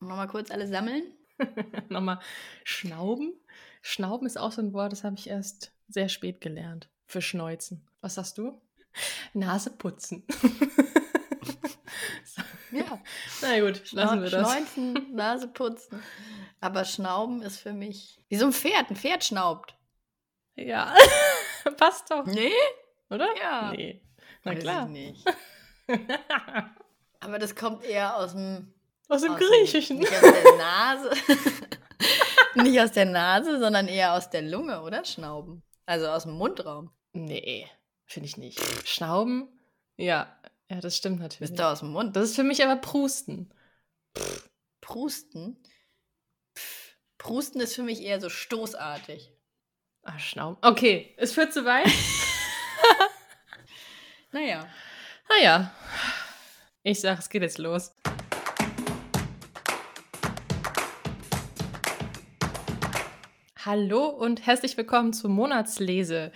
Nochmal kurz alles sammeln. Nochmal schnauben. Schnauben ist auch so ein Wort, das habe ich erst sehr spät gelernt. Für Schneuzen. Was sagst du? Nase putzen. Ja. Na gut, lassen wir das. Schneuzen, Nase putzen. Aber Schnauben ist für mich wie so ein Pferd. Ein Pferd schnaubt. Ja, passt doch, Nee? oder? Ja. Nee. Na Weiß ich klar. nicht. Aber das kommt eher aus dem Aus dem aus Griechischen. Nicht aus der Nase. nicht aus der Nase, sondern eher aus der Lunge, oder? Schnauben. Also aus dem Mundraum. Nee, finde ich nicht. Schnauben? Ja, ja, das stimmt natürlich. du aus dem Mund? Das ist für mich aber Prusten. Prusten. Prusten ist für mich eher so stoßartig. Ah, Schnauben. Okay, es führt zu weit. Naja. Naja, ich sag, es geht jetzt los. Hallo und herzlich willkommen zur Monatslese,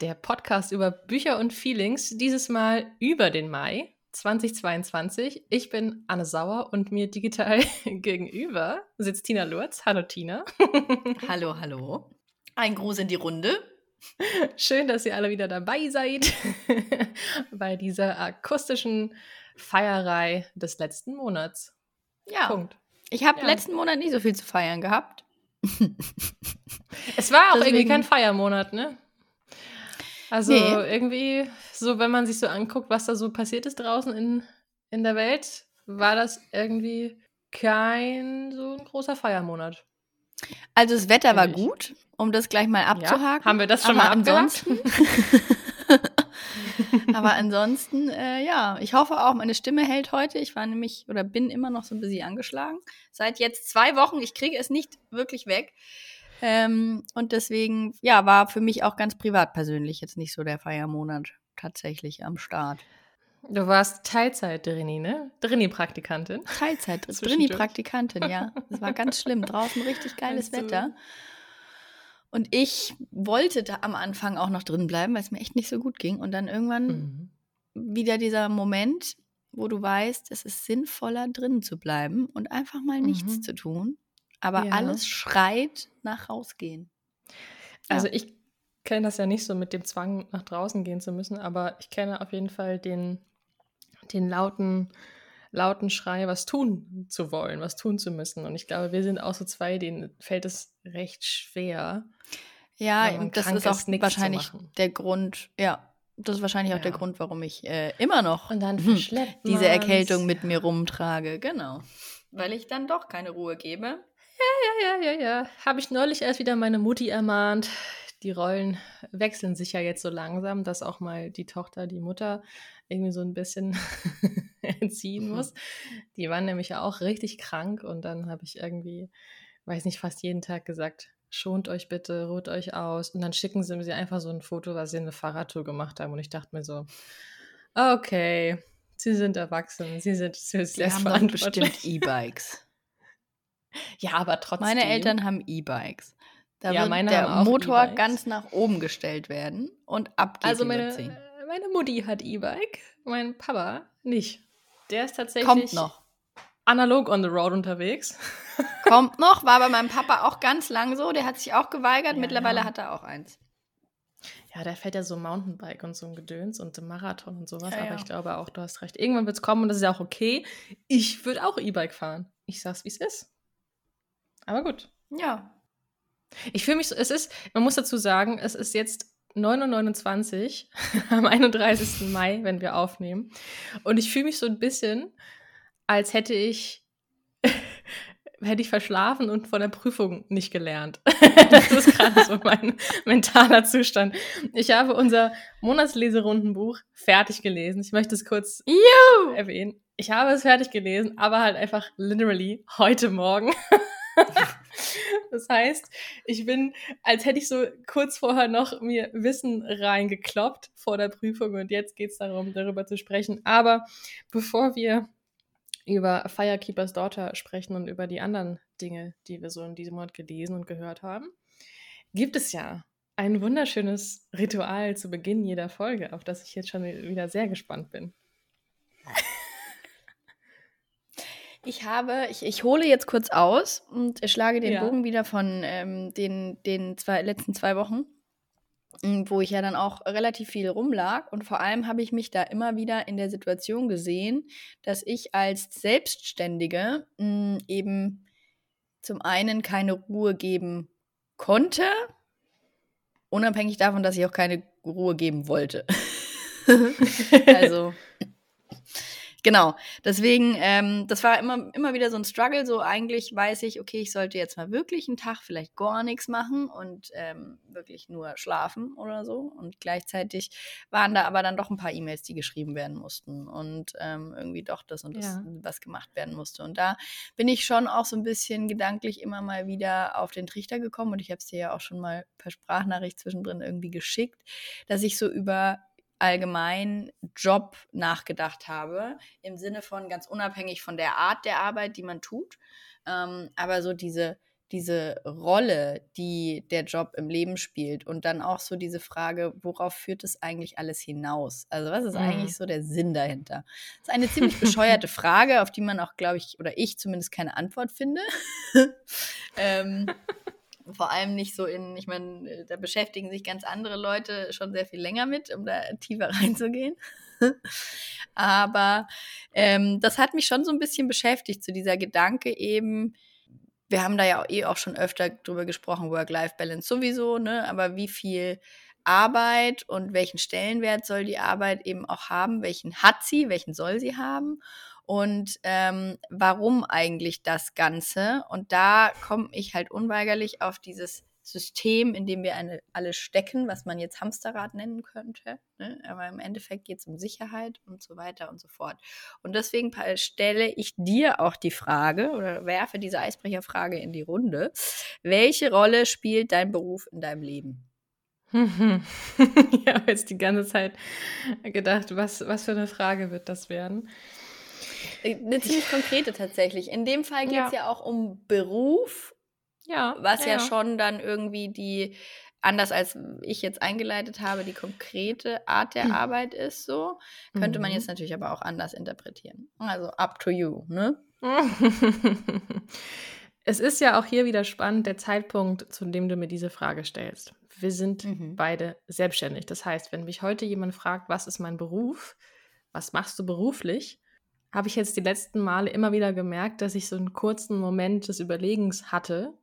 der Podcast über Bücher und Feelings, dieses Mal über den Mai 2022. Ich bin Anne Sauer und mir digital gegenüber sitzt Tina Lurz. Hallo Tina. Hallo, hallo. Ein Gruß in die Runde. Schön, dass ihr alle wieder dabei seid bei dieser akustischen Feierei des letzten Monats. Ja. Punkt. Ich habe Ja. letzten Monat nicht so viel zu feiern gehabt. Es war auch irgendwie Deswegen- kein Feiermonat, ne? Also Nee. irgendwie, so wenn man sich so anguckt, was da so passiert ist draußen in, in der Welt, war das irgendwie kein so ein großer Feiermonat. Also das Wetter war gut, um das gleich mal abzuhaken. haben wir das schon aber mal abgehakt? ansonsten, aber ansonsten, äh, ja, ich hoffe auch, meine Stimme hält heute. Ich war nämlich oder bin immer noch so ein bisschen angeschlagen. Seit jetzt zwei Wochen, ich kriege es nicht wirklich weg. Ähm, und deswegen, ja, war für mich auch ganz privat persönlich jetzt nicht so der Feiermonat tatsächlich am Start. Du warst Teilzeit-Drini, ne? Drini-Praktikantin. Teilzeit, Zwischendurch. Drini-Praktikantin, ja. Es war ganz schlimm. Draußen richtig geiles du- Wetter. Und ich wollte da am Anfang auch noch drin bleiben, weil es mir echt nicht so gut ging. Und dann irgendwann Mhm. wieder dieser Moment, wo du weißt, es ist sinnvoller, drin zu bleiben und einfach mal nichts Mhm. zu tun. Aber Ja. alles schreit nach rausgehen. Ja. Also ich kenne das ja nicht so mit dem Zwang, nach draußen gehen zu müssen, aber ich kenne auf jeden Fall den, den lauten, lauten Schrei, was tun zu wollen, was tun zu müssen. Und ich glaube, wir sind auch so zwei, denen fällt es recht schwer. Ja, das ist auch ist, wahrscheinlich der Grund, ja, das ist wahrscheinlich auch der Ja. Grund, warum ich äh, immer noch Und dann hm, diese. Erkältung mit mir rumtrage. Genau. Weil ich dann doch keine Ruhe gebe. Ja, ja, ja, ja. Habe ich neulich erst wieder meine Mutti ermahnt. Die Rollen wechseln sich ja jetzt so langsam, dass auch mal die Tochter, die Mutter irgendwie so ein bisschen entziehen Mhm. muss. Die waren nämlich ja auch richtig krank und dann habe ich irgendwie, weiß nicht, fast jeden Tag gesagt, schont euch bitte, ruht euch aus. Und dann schicken sie mir einfach so ein Foto, was sie eine Fahrradtour gemacht haben. Und ich dachte mir so, okay, sie sind erwachsen, sie sind selbstverantwortlich. bestimmt E-Bikes. Ja, aber trotzdem. Meine Eltern haben E-Bikes. Da Ja, wird der Motor E-Bikes. ganz nach oben gestellt werden und ab geht Also meine, meine Mutti hat E-Bike, mein Papa nicht. Der ist tatsächlich Kommt noch. analog on the road unterwegs. Kommt noch, war bei meinem Papa auch ganz lang so. Der hat sich auch geweigert. Ja, Mittlerweile ja. hat er auch eins. Ja, der fährt ja so Mountainbike und so ein Gedöns und Marathon und sowas. Ja, aber ich glaube auch, du hast recht. Irgendwann wird es kommen und das ist ja auch okay. Ich würde auch E-Bike fahren. Ich sag's, wie es ist. Aber gut. Ja. Ich fühle mich so, es ist, man muss dazu sagen, es ist jetzt 9.29 Uhr am 31. Mai, wenn wir aufnehmen. Und ich fühle mich so ein bisschen, als hätte ich, hätte ich verschlafen und von der Prüfung nicht gelernt. das ist gerade so mein mentaler Zustand. Ich habe unser Monatsleserundenbuch fertig gelesen. Ich möchte es kurz Juhu! erwähnen. Ich habe es fertig gelesen, aber halt einfach literally heute Morgen. Das heißt, ich bin, als hätte ich so kurz vorher noch mir Wissen reingekloppt vor der Prüfung und jetzt geht es darum, darüber zu sprechen. Aber bevor wir über Firekeepers Daughter sprechen und über die anderen Dinge, die wir so in diesem Monat gelesen und gehört haben, gibt es ja ein wunderschönes Ritual zu Beginn jeder Folge, auf das ich jetzt schon wieder sehr gespannt bin. Ich habe, ich, ich hole jetzt kurz aus und schlage den Ja. Bogen wieder von ähm, den, den zwei, letzten zwei Wochen, m, wo ich ja dann auch relativ viel rumlag. Und vor allem habe ich mich da immer wieder in der Situation gesehen, dass ich als Selbstständige m, eben zum einen keine Ruhe geben konnte, unabhängig davon, dass ich auch keine Ruhe geben wollte. also, genau. Deswegen, ähm, das war immer, immer wieder so ein Struggle. So eigentlich weiß ich, okay, ich sollte jetzt mal wirklich einen Tag vielleicht gar nichts machen und ähm, wirklich nur schlafen oder so. Und gleichzeitig waren da aber dann doch ein paar E-Mails, die geschrieben werden mussten und ähm, irgendwie doch das und das, Ja. was gemacht werden musste. Und da bin ich schon auch so ein bisschen gedanklich immer mal wieder auf den Trichter gekommen und ich habe es dir ja auch schon mal per Sprachnachricht zwischendrin irgendwie geschickt, dass ich so über allgemein Job nachgedacht habe, im Sinne von ganz unabhängig von der Art der Arbeit, die man tut, ähm, aber so diese, diese Rolle, die der Job im Leben spielt und dann auch so diese Frage, worauf führt es eigentlich alles hinaus? Also was ist Mhm. eigentlich so der Sinn dahinter? Das ist eine ziemlich bescheuerte Frage, auf die man auch, glaube ich, oder ich zumindest keine Antwort finde. ähm, vor allem nicht so in, ich meine, da beschäftigen sich ganz andere Leute schon sehr viel länger mit, um da tiefer reinzugehen. Aber ähm, das hat mich schon so ein bisschen beschäftigt, zu dieser Gedanke eben, wir haben da ja eh auch schon öfter drüber gesprochen, Work-Life-Balance sowieso, ne? Aber wie viel Arbeit und welchen Stellenwert soll die Arbeit eben auch haben? Welchen hat sie? Welchen soll sie haben? Und ähm, warum eigentlich das Ganze? Und da komme ich halt unweigerlich auf dieses System, in dem wir eine, alle stecken, was man jetzt Hamsterrad nennen könnte. Ne? Aber im Endeffekt geht es um Sicherheit und so weiter und so fort. Und deswegen stelle ich dir auch die Frage oder werfe diese Eisbrecherfrage in die Runde. Welche Rolle spielt dein Beruf in deinem Leben? ich habe jetzt die ganze Zeit gedacht, was, was für eine Frage wird das werden? Äh, Eine ziemlich konkrete tatsächlich. In dem Fall geht es ja. Ja. auch um Beruf, Ja. was ja, schon dann irgendwie die, anders als ich jetzt eingeleitet habe, die konkrete Art der Mhm. Arbeit ist so. Könnte man Mhm. jetzt natürlich aber auch anders interpretieren. Also up to you, ne? Es ist ja auch hier wieder spannend, der Zeitpunkt, zu dem du mir diese Frage stellst. Wir sind Mhm. beide selbstständig. Das heißt, wenn mich heute jemand fragt, was ist mein Beruf, was machst du beruflich, habe ich jetzt die letzten Male immer wieder gemerkt, dass ich so einen kurzen Moment des Überlegens hatte,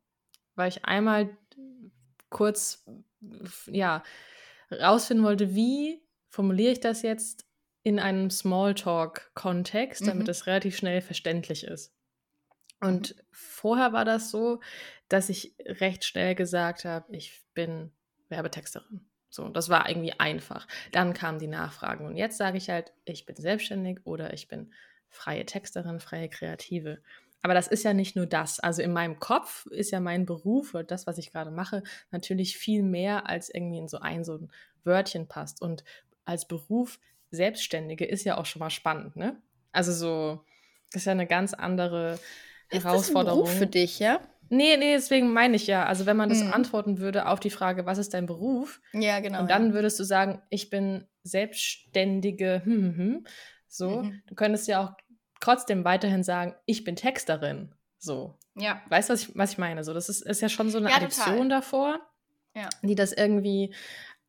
weil ich einmal kurz, ja, rausfinden wollte, wie formuliere ich das jetzt in einem Smalltalk-Kontext, damit Mhm. es relativ schnell verständlich ist. Und vorher war das so, dass ich recht schnell gesagt habe, ich bin Werbetexterin. So, das war irgendwie einfach. Dann kamen die Nachfragen und jetzt sage ich halt, ich bin selbstständig oder ich bin freie Texterin, freie Kreative. Aber das ist ja nicht nur das. Also in meinem Kopf ist ja mein Beruf oder das, was ich gerade mache, natürlich viel mehr, als irgendwie in so ein so ein Wörtchen passt. Und als Beruf Selbstständige ist ja auch schon mal spannend, ne? Also so, das ist ja eine ganz andere Ist das ein Herausforderung. Beruf für dich, ja? Nee, nee, deswegen meine ich ja. Also wenn man das Mhm. antworten würde auf die Frage, was ist dein Beruf? Ja, genau. und dann würdest du sagen, ich bin selbstständige, hm, hm, hm. so. Mhm. Du könntest ja auch trotzdem weiterhin sagen, ich bin Texterin. So. ja. Weißt du, was ich, was ich meine? So, das ist, ist ja schon so eine Ja, Addition davor, Ja. die das irgendwie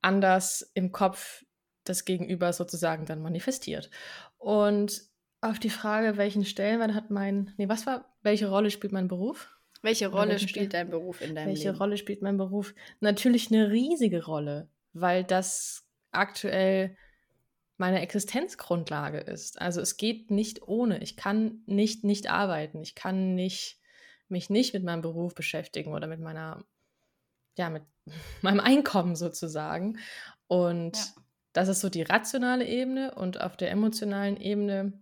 anders im Kopf des Gegenübers sozusagen dann manifestiert. Und auf die Frage, welchen Stellenwert hat mein, nee, was war, welche Rolle spielt mein Beruf? Welche Rolle spielt dein Beruf in deinem Welche Leben? Rolle spielt mein Beruf? Natürlich eine riesige Rolle, weil das aktuell meine Existenzgrundlage ist. Also es geht nicht ohne. Ich kann nicht nicht arbeiten. Ich kann nicht mich nicht mit meinem Beruf beschäftigen oder mit meiner ja mit meinem Einkommen sozusagen. Und Ja. das ist so die rationale Ebene und auf der emotionalen Ebene,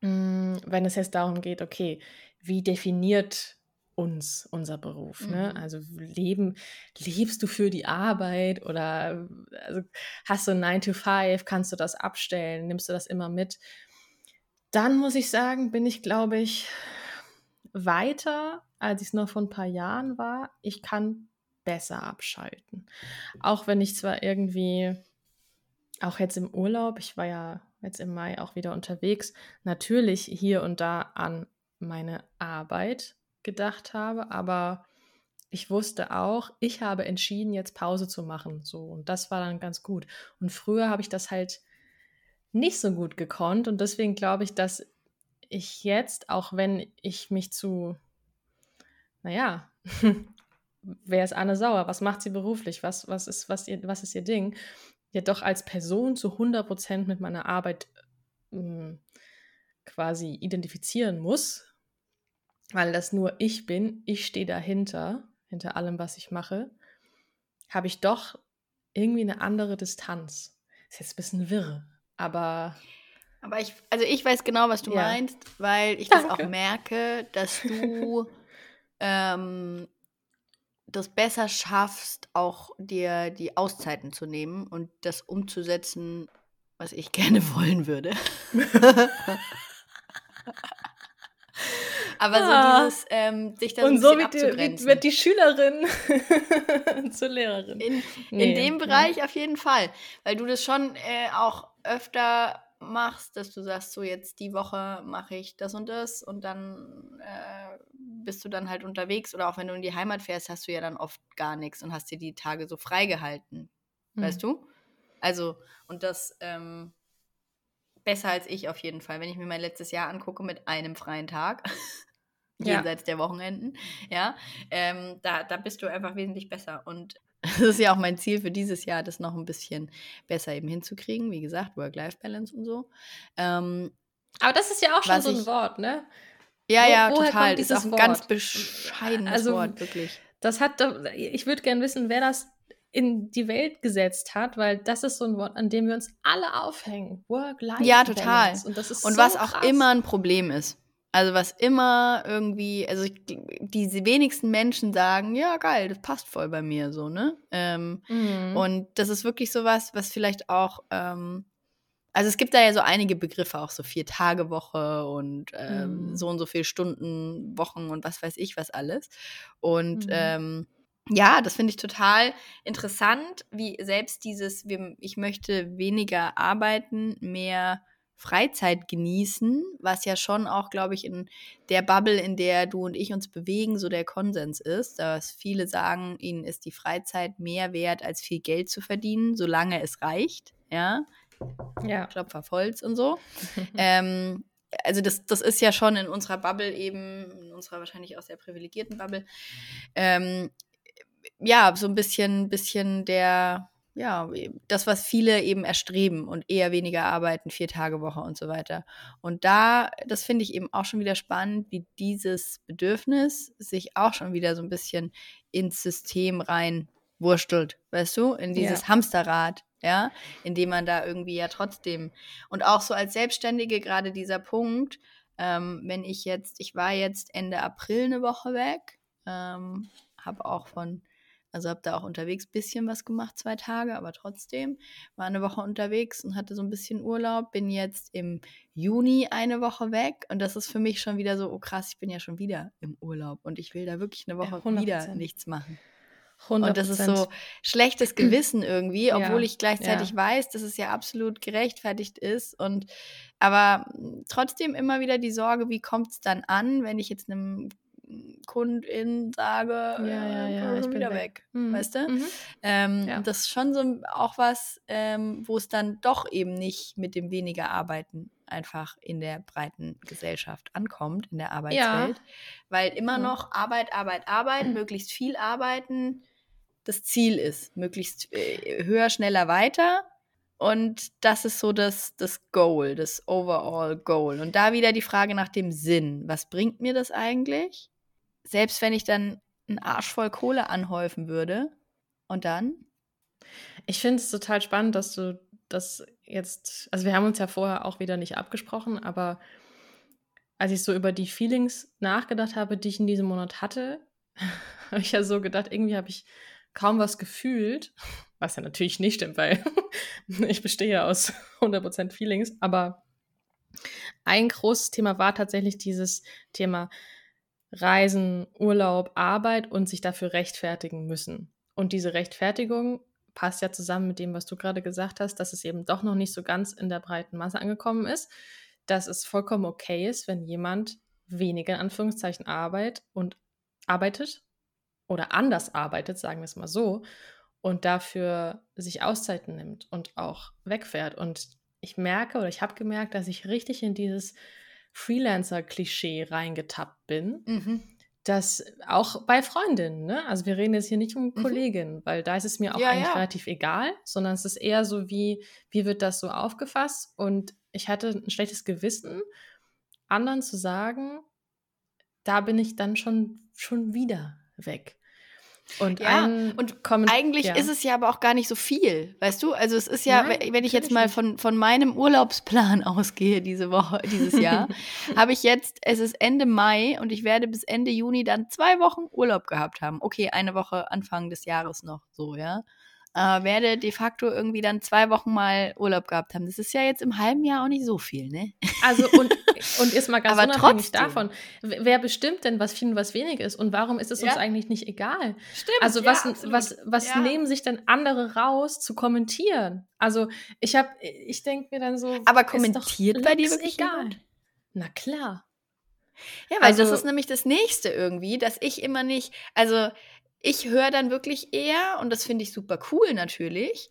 mh, wenn es jetzt darum geht, okay, wie definiert uns unser Beruf? Ne? Mhm. Also leben, lebst du für die Arbeit oder also hast du ein 9 to 5, kannst du das abstellen, nimmst du das immer mit? Dann muss ich sagen, bin ich, glaube ich, weiter, als ich es noch vor ein paar Jahren war. Ich kann besser abschalten. Auch wenn ich zwar irgendwie, auch jetzt im Urlaub, ich war ja jetzt im Mai auch wieder unterwegs, natürlich hier und da an meine Arbeit gedacht habe, aber ich wusste auch, ich habe entschieden, jetzt Pause zu machen. So, und das war dann ganz gut. Und früher habe ich das halt nicht so gut gekonnt. Und deswegen glaube ich, dass ich jetzt, auch wenn ich mich zu, naja, wer ist Anne Sauer? Was macht sie beruflich? Was, was, ist, was, ihr, was ist ihr Ding? Ja, doch als Person zu 100% mit meiner Arbeit äh, quasi identifizieren muss, weil das nur ich bin, ich stehe dahinter, hinter allem, was ich mache, habe ich doch irgendwie eine andere Distanz. Ist jetzt ein bisschen wirr, aber. Aber ich, also ich weiß genau, was du ja. meinst, weil ich Danke. das auch merke, dass du ähm, das besser schaffst, auch dir die Auszeiten zu nehmen und das umzusetzen, was ich gerne wollen würde. Aber ah. so dieses, ähm, sich dann Und so wird die, wird die Schülerin zur Lehrerin. In, nee, in dem Bereich ja. auf jeden Fall. Weil du das schon äh, auch öfter machst, dass du sagst, so jetzt die Woche mache ich das und das und dann äh, bist du dann halt unterwegs oder auch wenn du in die Heimat fährst, hast du ja dann oft gar nichts und hast dir die Tage so freigehalten. Mhm. Weißt du? Also, und das ähm, besser als ich auf jeden Fall. Wenn ich mir mein letztes Jahr angucke mit einem freien Tag, jenseits der Wochenenden, ja, ähm, da, da bist du einfach wesentlich besser. Und das ist ja auch mein Ziel für dieses Jahr, das noch ein bisschen besser eben hinzukriegen. Wie gesagt, Work-Life-Balance und so. Ähm, Aber das ist ja auch schon so ein ich, Wort, ne? Ja, Wo, ja, total. Das ist auch ein Wort? ganz bescheidenes also, Wort, wirklich. Das hat, ich würde gerne wissen, wer das in die Welt gesetzt hat, weil das ist so ein Wort, an dem wir uns alle aufhängen. Work-Life. Ja, total. Und, das ist und so was krass. auch immer ein Problem ist. Also was immer irgendwie, also die wenigsten Menschen sagen, ja geil, das passt voll bei mir so, ne? Ähm, mhm. Und das ist wirklich so was, was vielleicht auch, ähm, also es gibt da ja so einige Begriffe, auch so vier Tage Woche und ähm, mhm. so und so viele Stunden, Wochen und was weiß ich was alles. Und mhm. ähm, ja, das finde ich total interessant, wie selbst dieses, ich möchte weniger arbeiten, mehr Freizeit genießen, was ja schon auch, glaube ich, in der Bubble, in der du und ich uns bewegen, so der Konsens ist, dass viele sagen, ihnen ist die Freizeit mehr wert, als viel Geld zu verdienen, solange es reicht. Ja. Ja. Klopfer Holz und so. ähm, also das, das ist ja schon in unserer Bubble eben, in unserer wahrscheinlich auch sehr privilegierten Bubble, ähm, ja, so ein bisschen, bisschen der, ja, das, was viele eben erstreben und eher weniger arbeiten, vier Tage Woche und so weiter. Und da, das finde ich eben auch schon wieder spannend, wie dieses Bedürfnis sich auch schon wieder so ein bisschen ins System rein wurstelt, weißt du, in dieses ja. Hamsterrad, ja, indem man da irgendwie ja trotzdem und auch so als Selbstständige gerade dieser Punkt, ähm, wenn ich jetzt, ich war jetzt Ende April eine Woche weg, ähm, habe auch von also habe da auch unterwegs ein bisschen was gemacht, zwei Tage, aber trotzdem war eine Woche unterwegs und hatte so ein bisschen Urlaub. Bin jetzt im Juni eine Woche weg und das ist für mich schon wieder so, oh krass, ich bin ja schon wieder im Urlaub und ich will da wirklich eine Woche ja, wieder nichts machen. 100%. Und das ist so schlechtes Gewissen irgendwie, obwohl ja, ich gleichzeitig ja. weiß, dass es ja absolut gerechtfertigt ist. Und aber trotzdem immer wieder die Sorge, wie kommt es dann an, wenn ich jetzt einem Kundin sage, ja, ja, äh, ja, ich bin wieder weg, weg mhm. weißt du? Mhm. Ähm, ja. Das ist schon so auch was, ähm, wo es dann doch eben nicht mit dem weniger Arbeiten einfach in der breiten Gesellschaft ankommt, in der Arbeitswelt. Ja. Weil immer noch Arbeit, Arbeit, Arbeit, mhm. möglichst viel arbeiten das Ziel ist. Möglichst äh, höher, schneller, weiter. Und das ist so das, das Goal, das Overall Goal. Und da wieder die Frage nach dem Sinn. Was bringt mir das eigentlich? Selbst wenn ich dann einen Arsch voll Kohle anhäufen würde. Und dann? Ich finde es total spannend, dass du das jetzt, also wir haben uns ja vorher auch wieder nicht abgesprochen, aber als ich so über die Feelings nachgedacht habe, die ich in diesem Monat hatte, habe ich ja so gedacht, irgendwie habe ich kaum was gefühlt, was ja natürlich nicht stimmt, weil ich bestehe ja aus 100% Feelings, aber ein großes Thema war tatsächlich dieses Thema Reisen, Urlaub, Arbeit und sich dafür rechtfertigen müssen. Und diese Rechtfertigung passt ja zusammen mit dem, was du gerade gesagt hast, dass es eben doch noch nicht so ganz in der breiten Masse angekommen ist, dass es vollkommen okay ist, wenn jemand weniger in Anführungszeichen Arbeit und arbeitet oder anders arbeitet, sagen wir es mal so, und dafür sich Auszeiten nimmt und auch wegfährt. Und ich merke oder ich habe gemerkt, dass ich richtig in dieses Freelancer-Klischee reingetappt bin. Mhm. Das auch bei Freundinnen, ne? Also wir reden jetzt hier nicht um mhm. Kolleginnen, weil da ist es mir auch ja, eigentlich ja. relativ egal, sondern es ist eher so wie, wie wird das so aufgefasst? Und ich hatte ein schlechtes Gewissen, anderen zu sagen, da bin ich dann schon, schon wieder weg. Und, ja, und eigentlich ja. ist es ja aber auch gar nicht so viel, weißt du? Also es ist ja, Nein, wenn ich jetzt mal von, von meinem Urlaubsplan ausgehe diese Woche, dieses Jahr, habe ich jetzt, es ist Ende Mai und ich werde bis Ende Juni dann zwei Wochen Urlaub gehabt haben. Okay, eine Woche Anfang des Jahres noch so, ja äh, werde de facto irgendwie dann zwei Wochen mal Urlaub gehabt haben. Das ist ja jetzt im halben Jahr auch nicht so viel, ne? Also und, und ist mal ganz Aber unabhängig trotzdem. davon, wer bestimmt denn, was viel und was wenig ist und warum ist es ja. uns eigentlich nicht egal? Stimmt. Also was, ja, was, was ja. nehmen sich denn andere raus zu kommentieren? Also ich habe, ich denke mir dann so. Aber kommentiert bei dir wirklich egal? Jemand? Na klar. Ja, weil also, das ist nämlich das nächste irgendwie, dass ich immer nicht, also ich höre dann wirklich eher, und das finde ich super cool natürlich,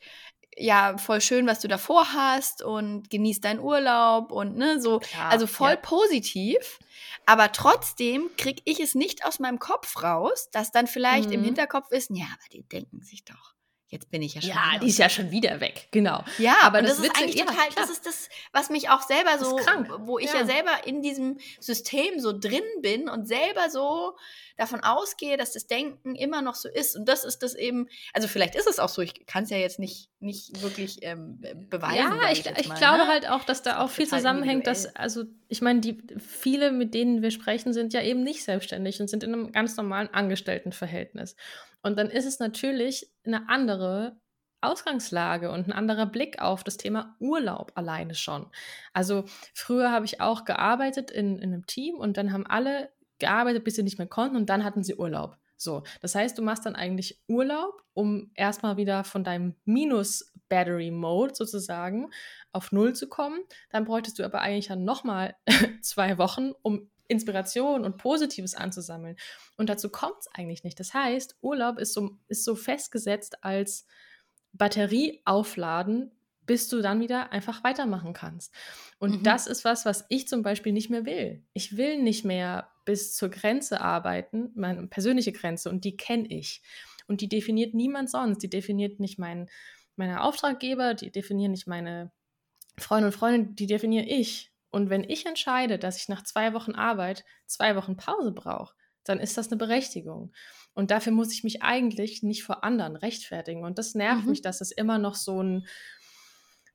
ja, voll schön, was du davor hast und genieß deinen Urlaub und ne, so, Klar, also voll ja. positiv. Aber trotzdem kriege ich es nicht aus meinem Kopf raus, dass dann vielleicht mhm. im Hinterkopf ist, ja, aber die denken sich doch, Jetzt bin ich ja schon. Ja, die ist ja schon wieder weg, genau. Ja, aber das, das, ist eigentlich total, ja, das ist das, was mich auch selber so, wo ich ja. ja. selber in diesem System so drin bin und selber so davon ausgehe, dass das Denken immer noch so ist. Und das ist das eben, also vielleicht ist es auch so, ich kann es ja jetzt nicht, nicht wirklich ähm, beweisen. Ja, ich, ich, ich mal, glaube ne? halt auch, dass da auch viel zusammenhängt, dass, also ich meine, die viele, mit denen wir sprechen, sind ja eben nicht selbstständig und sind in einem ganz normalen Angestelltenverhältnis. Und dann ist es natürlich eine andere Ausgangslage und ein anderer Blick auf das Thema Urlaub alleine schon. Also früher habe ich auch gearbeitet in, in einem Team und dann haben alle gearbeitet, bis sie nicht mehr konnten und dann hatten sie Urlaub. So, das heißt, du machst dann eigentlich Urlaub, um erstmal wieder von deinem Minus-Battery-Mode sozusagen auf Null zu kommen. Dann bräuchtest du aber eigentlich dann nochmal zwei Wochen, um Inspiration und Positives anzusammeln. Und dazu kommt es eigentlich nicht. Das heißt, Urlaub ist so, ist so festgesetzt als Batterie aufladen, bis du dann wieder einfach weitermachen kannst. Und mhm. das ist was, was ich zum Beispiel nicht mehr will. Ich will nicht mehr bis zur Grenze arbeiten, meine persönliche Grenze, und die kenne ich. Und die definiert niemand sonst. Die definiert nicht mein, meine Auftraggeber, die definieren nicht meine Freunde und Freunde, die definiere ich. Und wenn ich entscheide, dass ich nach zwei Wochen Arbeit zwei Wochen Pause brauche, dann ist das eine Berechtigung. Und dafür muss ich mich eigentlich nicht vor anderen rechtfertigen. Und das nervt mhm. mich, dass es immer noch so ein,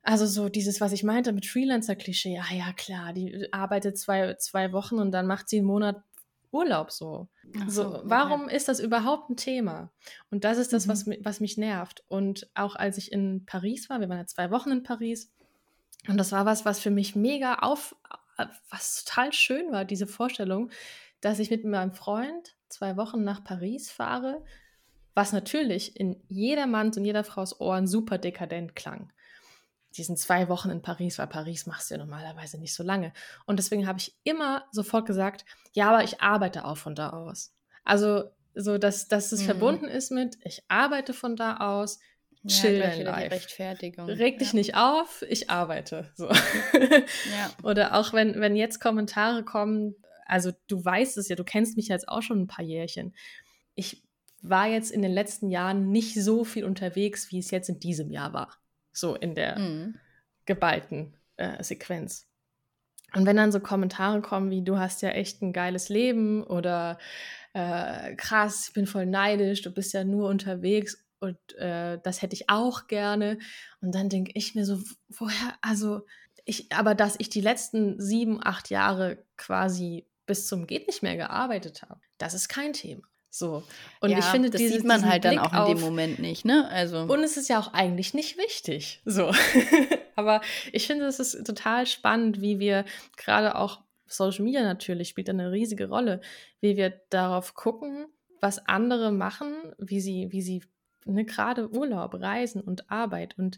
also so dieses, was ich meinte mit Freelancer-Klischee, ja, ja, klar, die arbeitet zwei, zwei Wochen und dann macht sie einen Monat Urlaub so. so, so warum okay. ist das überhaupt ein Thema? Und das ist das, mhm. was, was mich nervt. Und auch als ich in Paris war, wir waren ja zwei Wochen in Paris, und das war was, was für mich mega auf, was total schön war, diese Vorstellung, dass ich mit meinem Freund zwei Wochen nach Paris fahre, was natürlich in jedermanns und jeder Frau's Ohren super dekadent klang. Diesen zwei Wochen in Paris, weil Paris machst du ja normalerweise nicht so lange. Und deswegen habe ich immer sofort gesagt, ja, aber ich arbeite auch von da aus. Also so, dass, dass es mhm. verbunden ist mit, ich arbeite von da aus, chill ja, life. Rechtfertigung. Reg dich ja. nicht auf, ich arbeite. So. Ja. Oder auch wenn, wenn jetzt Kommentare kommen, also du weißt es ja, du kennst mich jetzt auch schon ein paar Jährchen. Ich war jetzt in den letzten Jahren nicht so viel unterwegs, wie es jetzt in diesem Jahr war. So in der mhm. geballten äh, Sequenz. Und wenn dann so Kommentare kommen wie, du hast ja echt ein geiles Leben oder äh, krass, ich bin voll neidisch, du bist ja nur unterwegs und äh, das hätte ich auch gerne. Und dann denke ich mir so, woher, also ich, aber dass ich die letzten sieben, acht Jahre quasi bis zum geht nicht mehr gearbeitet habe, das ist kein Thema. So. Und ja, ich finde, das dieses, sieht man halt Blick dann auch in dem Moment nicht, ne? Also. Und es ist ja auch eigentlich nicht wichtig. So. aber ich finde, es ist total spannend, wie wir gerade auch Social Media natürlich spielt eine riesige Rolle, wie wir darauf gucken, was andere machen, wie sie, wie sie ne, gerade Urlaub, Reisen und Arbeit. Und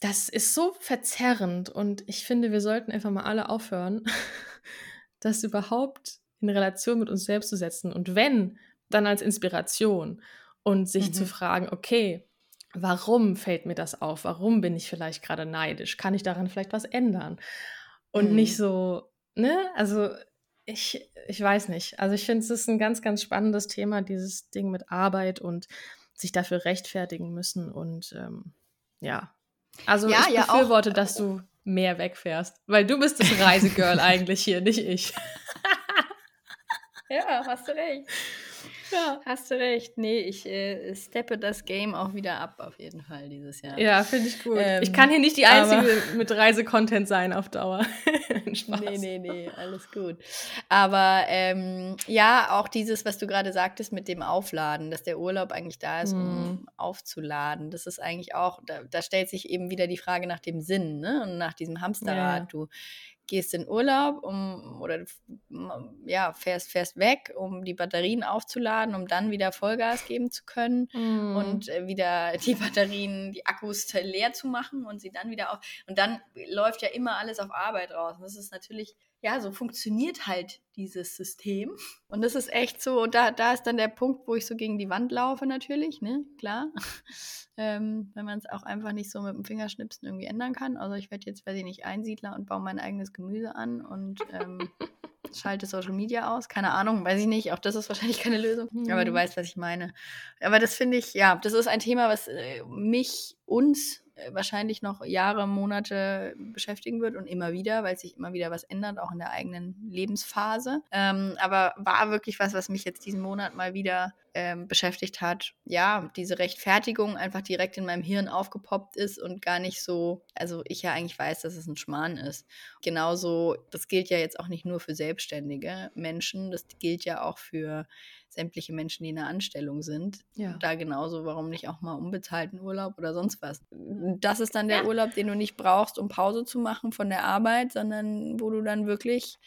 das ist so verzerrend. Und ich finde, wir sollten einfach mal alle aufhören, das überhaupt in Relation mit uns selbst zu setzen. Und wenn, dann als Inspiration und sich mhm. zu fragen, okay, warum fällt mir das auf? Warum bin ich vielleicht gerade neidisch? Kann ich daran vielleicht was ändern? Und mhm. nicht so, ne? Also ich, ich weiß nicht. Also ich finde, es ist ein ganz, ganz spannendes Thema, dieses Ding mit Arbeit und sich dafür rechtfertigen müssen. Und ähm, ja. Also ja, ich befürworte, auch, dass du mehr wegfährst. Weil du bist das Reisegirl eigentlich hier, nicht ich. ja, hast du recht. Ja. Hast du recht. Nee, ich äh, steppe das Game auch wieder ab, auf jeden Fall, dieses Jahr. Ja, finde ich gut. Ähm, ich kann hier nicht die Einzige mit Reisecontent sein auf Dauer. Spaß. Nee, nee, nee, alles gut. Aber ähm, ja, auch dieses, was du gerade sagtest mit dem Aufladen, dass der Urlaub eigentlich da ist, um mhm. aufzuladen. Das ist eigentlich auch, da, da, stellt sich eben wieder die Frage nach dem Sinn ne? und nach diesem Hamsterrad. Ja. Du gehst in Urlaub um, oder ja, fährst, fährst weg, um die Batterien aufzuladen, um dann wieder Vollgas geben zu können mm. und äh, wieder die Batterien, die Akkus leer zu machen und sie dann wieder auf. Und dann läuft ja immer alles auf Arbeit raus. Und das ist natürlich, ja, so funktioniert halt dieses System. Und das ist echt so, und da, da ist dann der Punkt, wo ich so gegen die Wand laufe, natürlich, ne, klar ähm, wenn man es auch einfach nicht so mit dem Fingerschnipsen irgendwie ändern kann. Also ich werde jetzt, weiß ich nicht, Einsiedler und baue mein eigenes Gemüse an und ähm, schalte Social Media aus. Keine Ahnung, weiß ich nicht. Auch das ist wahrscheinlich keine Lösung. Mhm. Aber du weißt, was ich meine. Aber das finde ich, ja, das ist ein Thema, was äh, mich, uns wahrscheinlich noch Jahre, Monate beschäftigen wird und immer wieder, weil sich immer wieder was ändert, auch in der eigenen Lebensphase. Ähm, aber war wirklich was, was mich jetzt diesen Monat mal wieder ähm, beschäftigt hat. Ja, diese Rechtfertigung einfach direkt in meinem Hirn aufgepoppt ist und gar nicht so, also ich ja eigentlich weiß, dass es ein Schmarrn ist. Genauso, das gilt ja jetzt auch nicht nur für selbstständige Menschen, das gilt ja auch für sämtliche Menschen, die in der Anstellung sind. Ja. Da genauso, warum nicht auch mal unbezahlten Urlaub oder sonst was. Das ist dann der. Urlaub, den du nicht brauchst, um Pause zu machen von der Arbeit, sondern wo du dann wirklich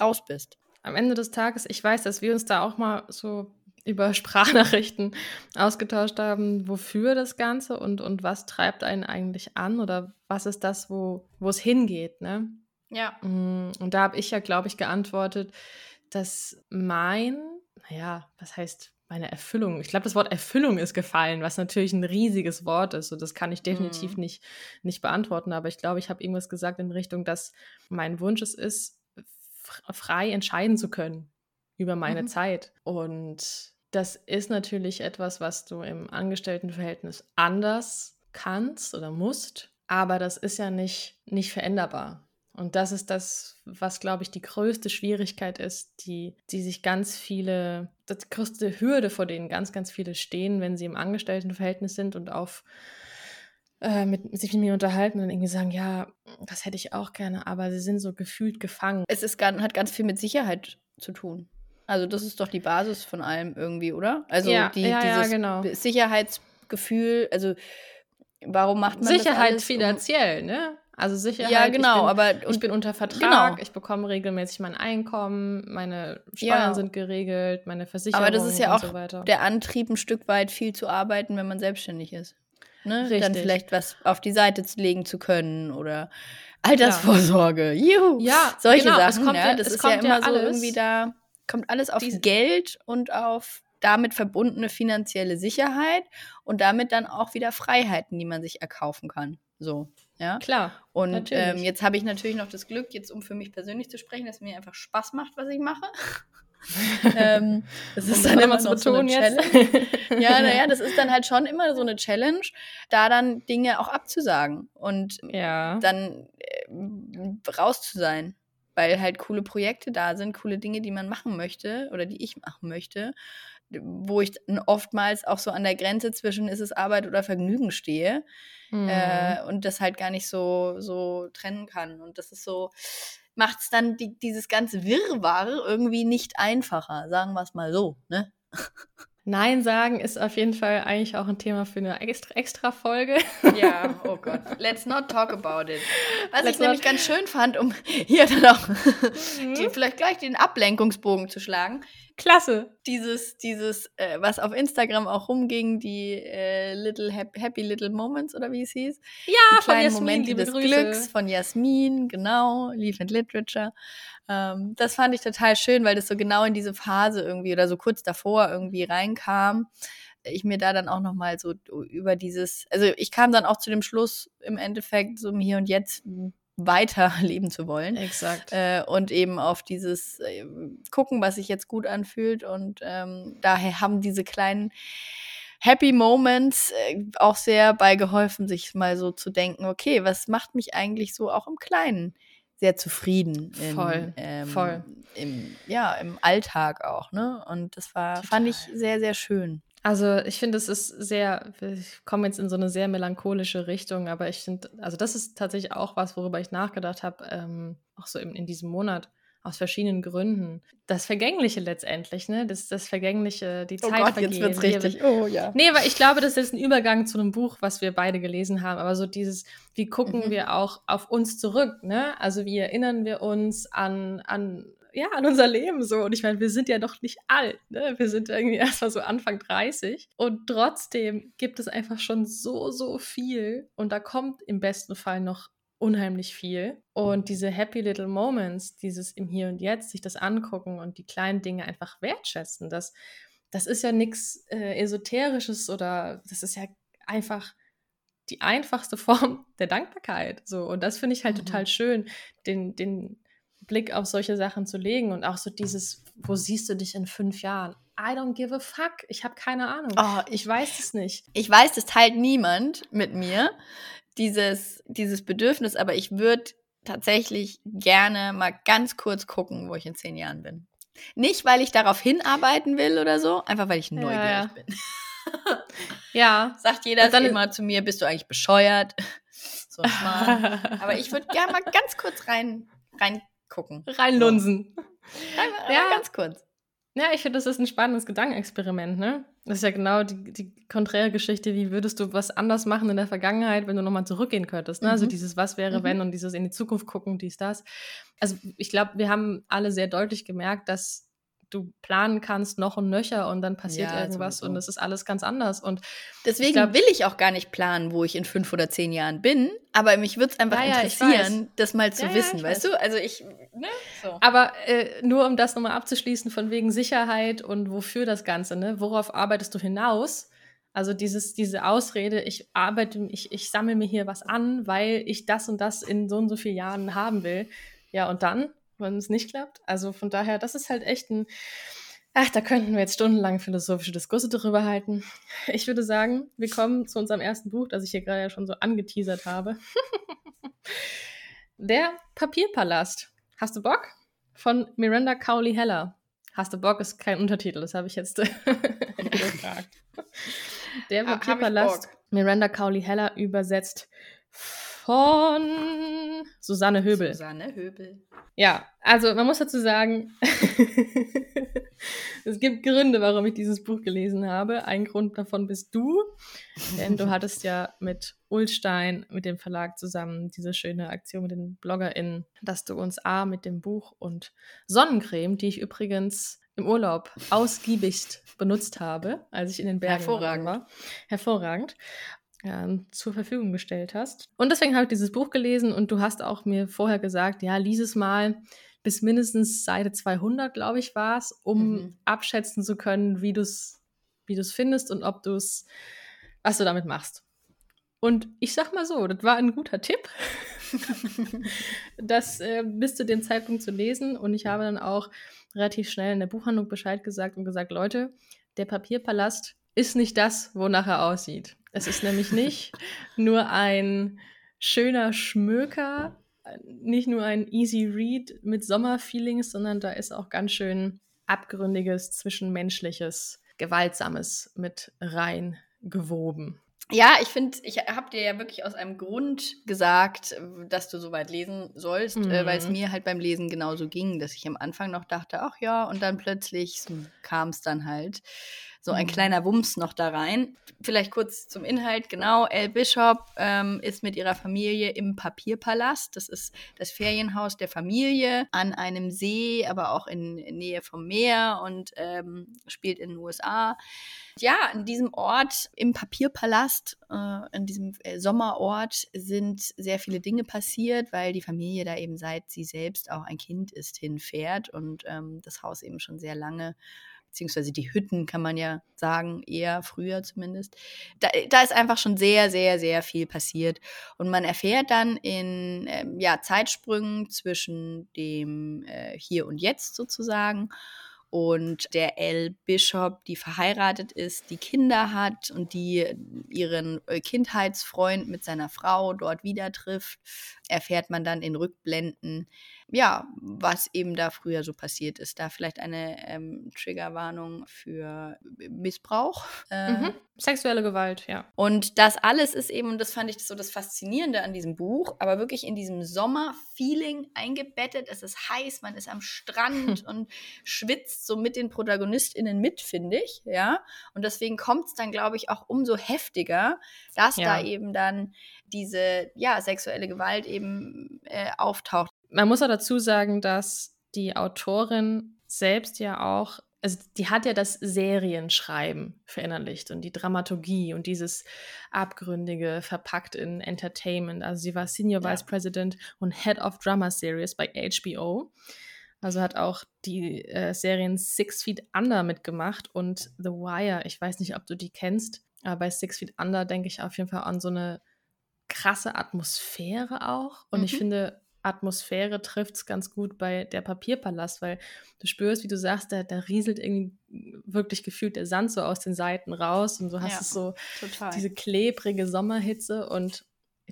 raus bist. Am Ende des Tages, ich weiß, dass wir uns da auch mal so über Sprachnachrichten ausgetauscht haben, wofür das Ganze und, und was treibt einen eigentlich an oder was ist das, wo, wo es hingeht, ne? Ja. Mm, und da habe ich ja, glaube ich, geantwortet, dass mein naja, was heißt meine Erfüllung? Ich glaube, das Wort Erfüllung ist gefallen, was natürlich ein riesiges Wort ist. Und das kann ich definitiv mhm. nicht, nicht beantworten. Aber ich glaube, ich habe irgendwas gesagt in Richtung, dass mein Wunsch es ist, frei entscheiden zu können über meine mhm. Zeit. Und das ist natürlich etwas, was du im Angestelltenverhältnis anders kannst oder musst. Aber das ist ja nicht, nicht veränderbar. Und das ist das, was, glaube ich, die größte Schwierigkeit ist, die, die sich ganz viele, die größte Hürde, vor denen ganz, ganz viele stehen, wenn sie im Angestelltenverhältnis sind und auf äh, mit, sich mit mir unterhalten und irgendwie sagen, ja, das hätte ich auch gerne, aber sie sind so gefühlt gefangen. Es ist, hat ganz viel mit Sicherheit zu tun. Also das ist doch die Basis von allem irgendwie, oder? Also ja, die, ja, dieses ja, genau. Sicherheitsgefühl, also warum macht man Sicherheit das alles, finanziell, ne? Also Sicherheit. Ja, genau, ich bin, aber ich bin unter Vertrag, genau. ich bekomme regelmäßig mein Einkommen, meine Steuern ja. sind geregelt, meine Versicherung Aber das ist ja auch so der Antrieb, ein Stück weit viel zu arbeiten, wenn man selbstständig ist. Ne? Dann vielleicht was auf die Seite legen zu können oder Altersvorsorge. Ja. Juhu. Ja, solche genau, Sachen. Kommt, ja, das ist ja immer so irgendwie da kommt alles auf Geld und auf damit verbundene finanzielle Sicherheit und damit dann auch wieder Freiheiten, die man sich erkaufen kann. So. Ja, klar. Und ähm, jetzt habe ich natürlich noch das Glück, jetzt um für mich persönlich zu sprechen, dass es mir einfach Spaß macht, was ich mache. ähm, das ist dann immer so, so eine Challenge. ja, naja, das ist dann halt schon immer so eine Challenge, da dann Dinge auch abzusagen und ja. dann äh, raus zu sein. Weil halt coole Projekte da sind, coole Dinge, die man machen möchte oder die ich machen möchte, wo ich oftmals auch so an der Grenze zwischen ist es Arbeit oder Vergnügen stehe mhm. äh, und das halt gar nicht so, so trennen kann. Und das ist so, macht es dann die, dieses ganze Wirrwarr irgendwie nicht einfacher, sagen wir es mal so, ne? Nein sagen ist auf jeden Fall eigentlich auch ein Thema für eine extra, extra Folge. Ja, oh Gott. Let's not talk about it. Was Let's ich nämlich ganz schön fand, um hier dann auch mhm. die, vielleicht gleich den Ablenkungsbogen zu schlagen. Klasse. Dieses, dieses, äh, was auf Instagram auch rumging, die äh, Little Happy, Happy, Little Moments oder wie es hieß. Ja, die von Jasmin, Momente des Grüße. Glücks von Jasmin, genau, Leaf and Literature. Ähm, das fand ich total schön, weil das so genau in diese Phase irgendwie oder so kurz davor irgendwie reinkam. Ich mir da dann auch noch mal so über dieses, also ich kam dann auch zu dem Schluss im Endeffekt so im Hier und Jetzt weiter leben zu wollen. Exakt. Äh, und eben auf dieses äh, gucken, was sich jetzt gut anfühlt. Und ähm, daher haben diese kleinen Happy Moments äh, auch sehr bei geholfen, sich mal so zu denken, okay, was macht mich eigentlich so auch im Kleinen sehr zufrieden. In, voll, ähm, voll. Im, ja, im Alltag auch, ne? Und das war, Total. fand ich sehr, sehr schön. Also ich finde, es ist sehr, ich komme jetzt in so eine sehr melancholische Richtung, aber ich finde, also das ist tatsächlich auch was, worüber ich nachgedacht habe, ähm, auch so in, in diesem Monat aus verschiedenen Gründen. Das Vergängliche letztendlich, ne? Das, das Vergängliche, die oh Zeit Gott, jetzt wird's richtig. Oh ja. Nee, weil ich glaube, das ist ein Übergang zu einem Buch, was wir beide gelesen haben. Aber so dieses, wie gucken mhm. wir auch auf uns zurück, ne? Also wie erinnern wir uns an, an ja, an unser Leben so. Und ich meine, wir sind ja noch nicht alt, ne? Wir sind irgendwie erst mal so Anfang 30. Und trotzdem gibt es einfach schon so, so viel. Und da kommt im besten Fall noch unheimlich viel. Und diese Happy Little Moments, dieses im Hier und Jetzt, sich das angucken und die kleinen Dinge einfach wertschätzen, das, das ist ja nichts äh, Esoterisches oder das ist ja einfach die einfachste Form der Dankbarkeit. So. Und das finde ich halt mhm. total schön, den, den Blick auf solche Sachen zu legen und auch so dieses, wo siehst du dich in fünf Jahren? I don't give a fuck. Ich habe keine Ahnung. Oh, ich weiß es nicht. Ich weiß, das teilt niemand mit mir dieses, dieses Bedürfnis, aber ich würde tatsächlich gerne mal ganz kurz gucken, wo ich in zehn Jahren bin. Nicht, weil ich darauf hinarbeiten will oder so, einfach weil ich neugierig ja, bin. ja. Sagt jeder dann immer zu mir, bist du eigentlich bescheuert? so. Aber ich würde gerne mal ganz kurz rein, reingucken. Reinlunsen. So. ja, ganz kurz. Ja, ich finde, das ist ein spannendes Gedankenexperiment, ne? Das ist ja genau die, die konträre Geschichte, wie würdest du was anders machen in der Vergangenheit, wenn du nochmal zurückgehen könntest, ne? Also mhm. Also dieses Was wäre, mhm. wenn und dieses in die Zukunft gucken, dies, das. Also ich glaube, wir haben alle sehr deutlich gemerkt, dass du planen kannst noch und nöcher und dann passiert ja, irgendwas sowieso. und es ist alles ganz anders. Und deswegen ich glaub, will ich auch gar nicht planen, wo ich in fünf oder zehn Jahren bin, aber mich würde es einfach ja, interessieren, das mal zu ja, wissen, weißt weiß. du? Also ich, ne? So. Aber äh, nur um das nochmal abzuschließen, von wegen Sicherheit und wofür das Ganze, ne? Worauf arbeitest du hinaus? Also dieses, diese Ausrede, ich arbeite, ich, ich sammle mir hier was an, weil ich das und das in so und so vielen Jahren haben will. Ja, und dann? Wenn es nicht klappt. Also von daher, das ist halt echt ein, ach, da könnten wir jetzt stundenlang philosophische Diskurse darüber halten. Ich würde sagen, wir kommen zu unserem ersten Buch, das ich hier gerade ja schon so angeteasert habe. Der Papierpalast. Hast du Bock? Von Miranda Cowley Heller. Hast du Bock ist kein Untertitel, das habe ich jetzt gefragt. Der ah, Papierpalast. Miranda Cowley Heller übersetzt von Susanne Höbel. Susanne Höbel. Ja, also man muss dazu sagen, es gibt Gründe, warum ich dieses Buch gelesen habe. Ein Grund davon bist du, denn du hattest ja mit Ulstein, mit dem Verlag zusammen diese schöne Aktion mit den BloggerInnen, dass du uns A mit dem Buch und Sonnencreme, die ich übrigens im Urlaub ausgiebigst benutzt habe, als ich in den Bergen Hervorragend. war. Hervorragend zur Verfügung gestellt hast. Und deswegen habe ich dieses Buch gelesen und du hast auch mir vorher gesagt, ja, lies es mal bis mindestens Seite 200, glaube ich, war es, um mhm. abschätzen zu können, wie du es wie du's findest und ob du es, was du damit machst. Und ich sag mal so, das war ein guter Tipp, das äh, bis zu dem Zeitpunkt zu lesen. Und ich habe dann auch relativ schnell in der Buchhandlung Bescheid gesagt und gesagt, Leute, der Papierpalast ist nicht das, wonach er aussieht. Es ist nämlich nicht nur ein schöner Schmöker, nicht nur ein easy read mit Sommerfeelings, sondern da ist auch ganz schön abgründiges, zwischenmenschliches, gewaltsames mit rein gewoben. Ja, ich finde, ich habe dir ja wirklich aus einem Grund gesagt, dass du so weit lesen sollst, mhm. äh, weil es mhm. mir halt beim Lesen genauso ging, dass ich am Anfang noch dachte, ach ja, und dann plötzlich kam es dann halt So ein mhm. kleiner Wumms noch da rein. Vielleicht kurz zum Inhalt. Genau, Elle Bishop ähm, ist mit ihrer Familie im Papierpalast. Das ist das Ferienhaus der Familie an einem See, aber auch in, in Nähe vom Meer und ähm, spielt in den USA. Ja, in diesem Ort, im Papierpalast, äh, in diesem äh, Sommerort, sind sehr viele Dinge passiert, weil die Familie da eben seit sie selbst auch ein Kind ist, hinfährt und ähm, das Haus eben schon sehr lange beziehungsweise die Hütten kann man ja sagen, eher früher zumindest. Da, da ist einfach schon sehr, sehr, sehr viel passiert. Und man erfährt dann in ähm, ja, Zeitsprüngen zwischen dem äh, Hier und Jetzt sozusagen und der L. Bishop, die verheiratet ist, die Kinder hat und die ihren äh, Kindheitsfreund mit seiner Frau dort wieder trifft, erfährt man dann in Rückblenden, ja, was eben da früher so passiert ist. Da vielleicht eine ähm, Triggerwarnung für Missbrauch. Äh, mhm. Sexuelle Gewalt, ja. Und das alles ist eben, und das fand ich so das Faszinierende an diesem Buch, aber wirklich in diesem Sommer-Feeling eingebettet. Es ist heiß, man ist am Strand und schwitzt so mit den ProtagonistInnen mit, finde ich, ja. Und deswegen kommt es dann, glaube ich, auch umso heftiger, dass ja. da eben dann diese, ja, sexuelle Gewalt eben äh, auftaucht. Man muss auch dazu sagen, dass die Autorin selbst ja auch, also die hat ja das Serienschreiben verinnerlicht und die Dramaturgie und dieses Abgründige verpackt in Entertainment. Also sie war Senior ja. Vice President und Head of Drama Series bei HBO. Also hat auch die äh, Serien Six Feet Under mitgemacht und The Wire. Ich weiß nicht, ob du die kennst, aber bei Six Feet Under denke ich auf jeden Fall an so eine krasse Atmosphäre auch. Und mhm. ich finde, Atmosphäre trifft es ganz gut bei der Papierpalast, weil du spürst, wie du sagst, da, da rieselt irgendwie wirklich gefühlt der Sand so aus den Seiten raus und du hast ja, es so total. diese klebrige Sommerhitze und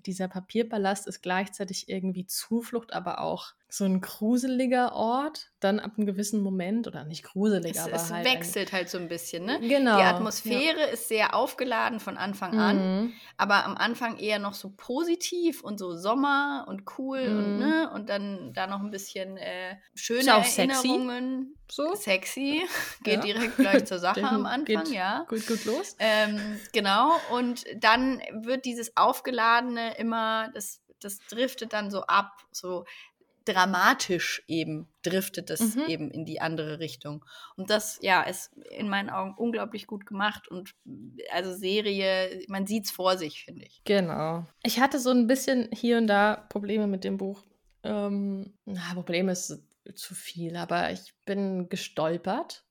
dieser Papierpalast ist gleichzeitig irgendwie Zuflucht, aber auch so ein gruseliger Ort, dann ab einem gewissen Moment, oder nicht gruselig, es, aber es halt. Wechselt halt so ein bisschen, ne? Genau. Die Atmosphäre ja. ist sehr aufgeladen von Anfang an, mhm. aber am Anfang eher noch so positiv und so Sommer und cool mhm. und ne, und dann da noch ein bisschen äh, schöne Erinnerungen. Sexy. So. Sexy. Geht ja. direkt gleich zur Sache am Anfang, ja. Gut, gut los. Ähm, genau. Und dann wird dieses Aufgeladene immer, das, das driftet dann so ab, so dramatisch eben driftet es mhm. eben in die andere Richtung. Und das, ja, ist in meinen Augen unglaublich gut gemacht und also Serie, man sieht es vor sich, finde ich. Genau. Ich hatte so ein bisschen hier und da Probleme mit dem Buch. Ähm, na, Problem ist zu viel, aber ich bin gestolpert.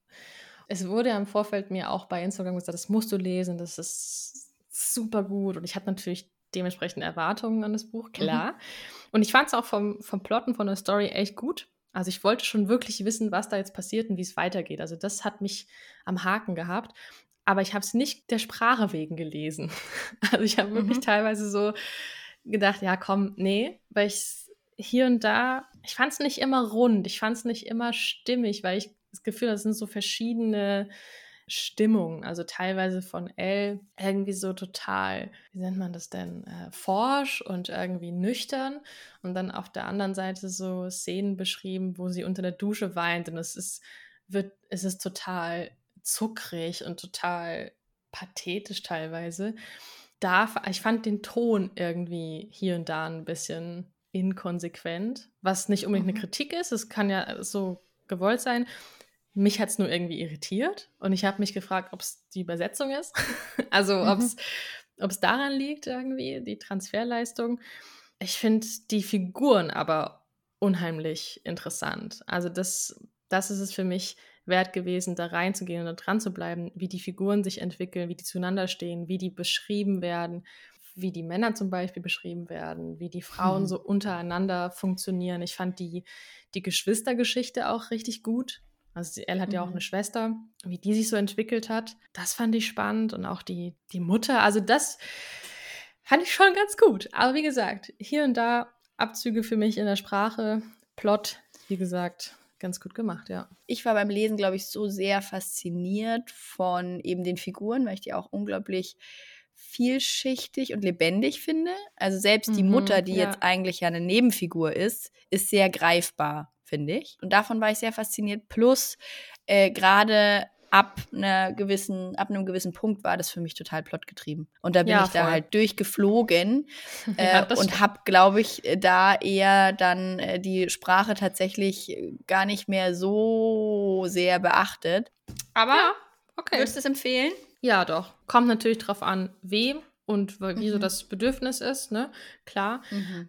Es wurde ja im Vorfeld mir auch bei Instagram gesagt, das musst du lesen, das ist super gut. Und ich hatte natürlich dementsprechend Erwartungen an das Buch, mhm. klar. Mhm. Und ich fand es auch vom, vom Plot und von der Story echt gut. Also ich wollte schon wirklich wissen, was da jetzt passiert und wie es weitergeht. Also das hat mich am Haken gehabt. Aber ich habe es nicht der Sprache wegen gelesen. Also ich habe wirklich mhm. teilweise so gedacht, ja komm, nee, weil ich hier und da, ich fand es nicht immer rund, ich fand es nicht immer stimmig, weil ich das Gefühl, das sind so verschiedene Stimmung, also teilweise von Elle irgendwie so total, wie nennt man das denn, äh, forsch und irgendwie nüchtern und dann auf der anderen Seite so Szenen beschrieben, wo sie unter der Dusche weint und es ist, wird, es ist total zuckrig und total pathetisch teilweise. Da, ich fand den Ton irgendwie hier und da ein bisschen inkonsequent, was nicht unbedingt eine mhm. Kritik ist, es kann ja so gewollt sein, mich hat es nur irgendwie irritiert und ich habe mich gefragt, ob es die Übersetzung ist. also mhm. ob es daran liegt, irgendwie, die Transferleistung. Ich finde die Figuren aber unheimlich interessant. Also das, das ist es für mich wert gewesen, da reinzugehen und dran zu bleiben, wie die Figuren sich entwickeln, wie die zueinander stehen, wie die beschrieben werden, wie die Männer zum Beispiel beschrieben werden, wie die Frauen mhm. so untereinander funktionieren. Ich fand die, die Geschwistergeschichte auch richtig gut. Also Elle hat mhm. ja auch mhm. eine Schwester, wie die sich so entwickelt hat. Das fand ich spannend und auch die, die Mutter. Also das fand ich schon ganz gut. Aber wie gesagt, hier und da Abzüge für mich in der Sprache, Plot, wie gesagt, ganz gut gemacht, ja. Ich war beim Lesen, glaube ich, so sehr fasziniert von eben den Figuren, weil ich die auch unglaublich vielschichtig und lebendig finde. Also selbst die mhm, Mutter, die ja. jetzt eigentlich ja eine Nebenfigur ist, ist sehr greifbar finde ich. Und davon war ich sehr fasziniert. Plus äh, gerade ab einer gewissen, ab einem gewissen Punkt war das für mich total plotgetrieben. Und da bin Ja, ich da voll. halt durchgeflogen äh, Ja, und habe, glaube ich, da eher dann äh, die Sprache tatsächlich äh, gar nicht mehr so sehr beachtet. Aber Ja, okay. würdest du es empfehlen? Ja, doch. Kommt natürlich drauf an, wem und wie so Mhm. das Bedürfnis ist, ne? Klar.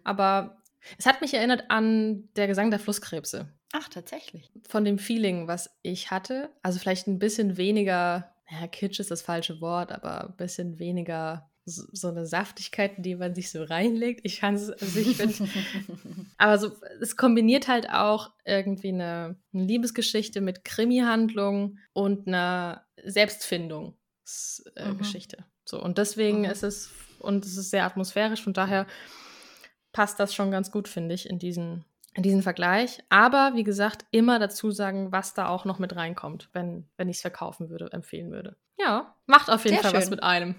Aber es hat mich erinnert an der Gesang der Flusskrebse. Ach, tatsächlich. Von dem Feeling, was ich hatte. Also vielleicht ein bisschen weniger, ja, Kitsch ist das falsche Wort, aber ein bisschen weniger so, so eine Saftigkeit, in die man sich so reinlegt. Ich kann es, also ich finde, aber so, es kombiniert halt auch irgendwie eine, eine Liebesgeschichte mit Krimi-Handlung und einer Selbstfindungsgeschichte. Äh, Mhm. So, und deswegen Mhm. ist es, und es ist sehr atmosphärisch, von daher passt das schon ganz gut, finde ich, in diesen, in diesen Vergleich. Aber wie gesagt, immer dazu sagen, was da auch noch mit reinkommt, wenn, wenn ich es verkaufen würde, empfehlen würde. Ja, macht auf jeden Sehr Fall was schön. mit einem.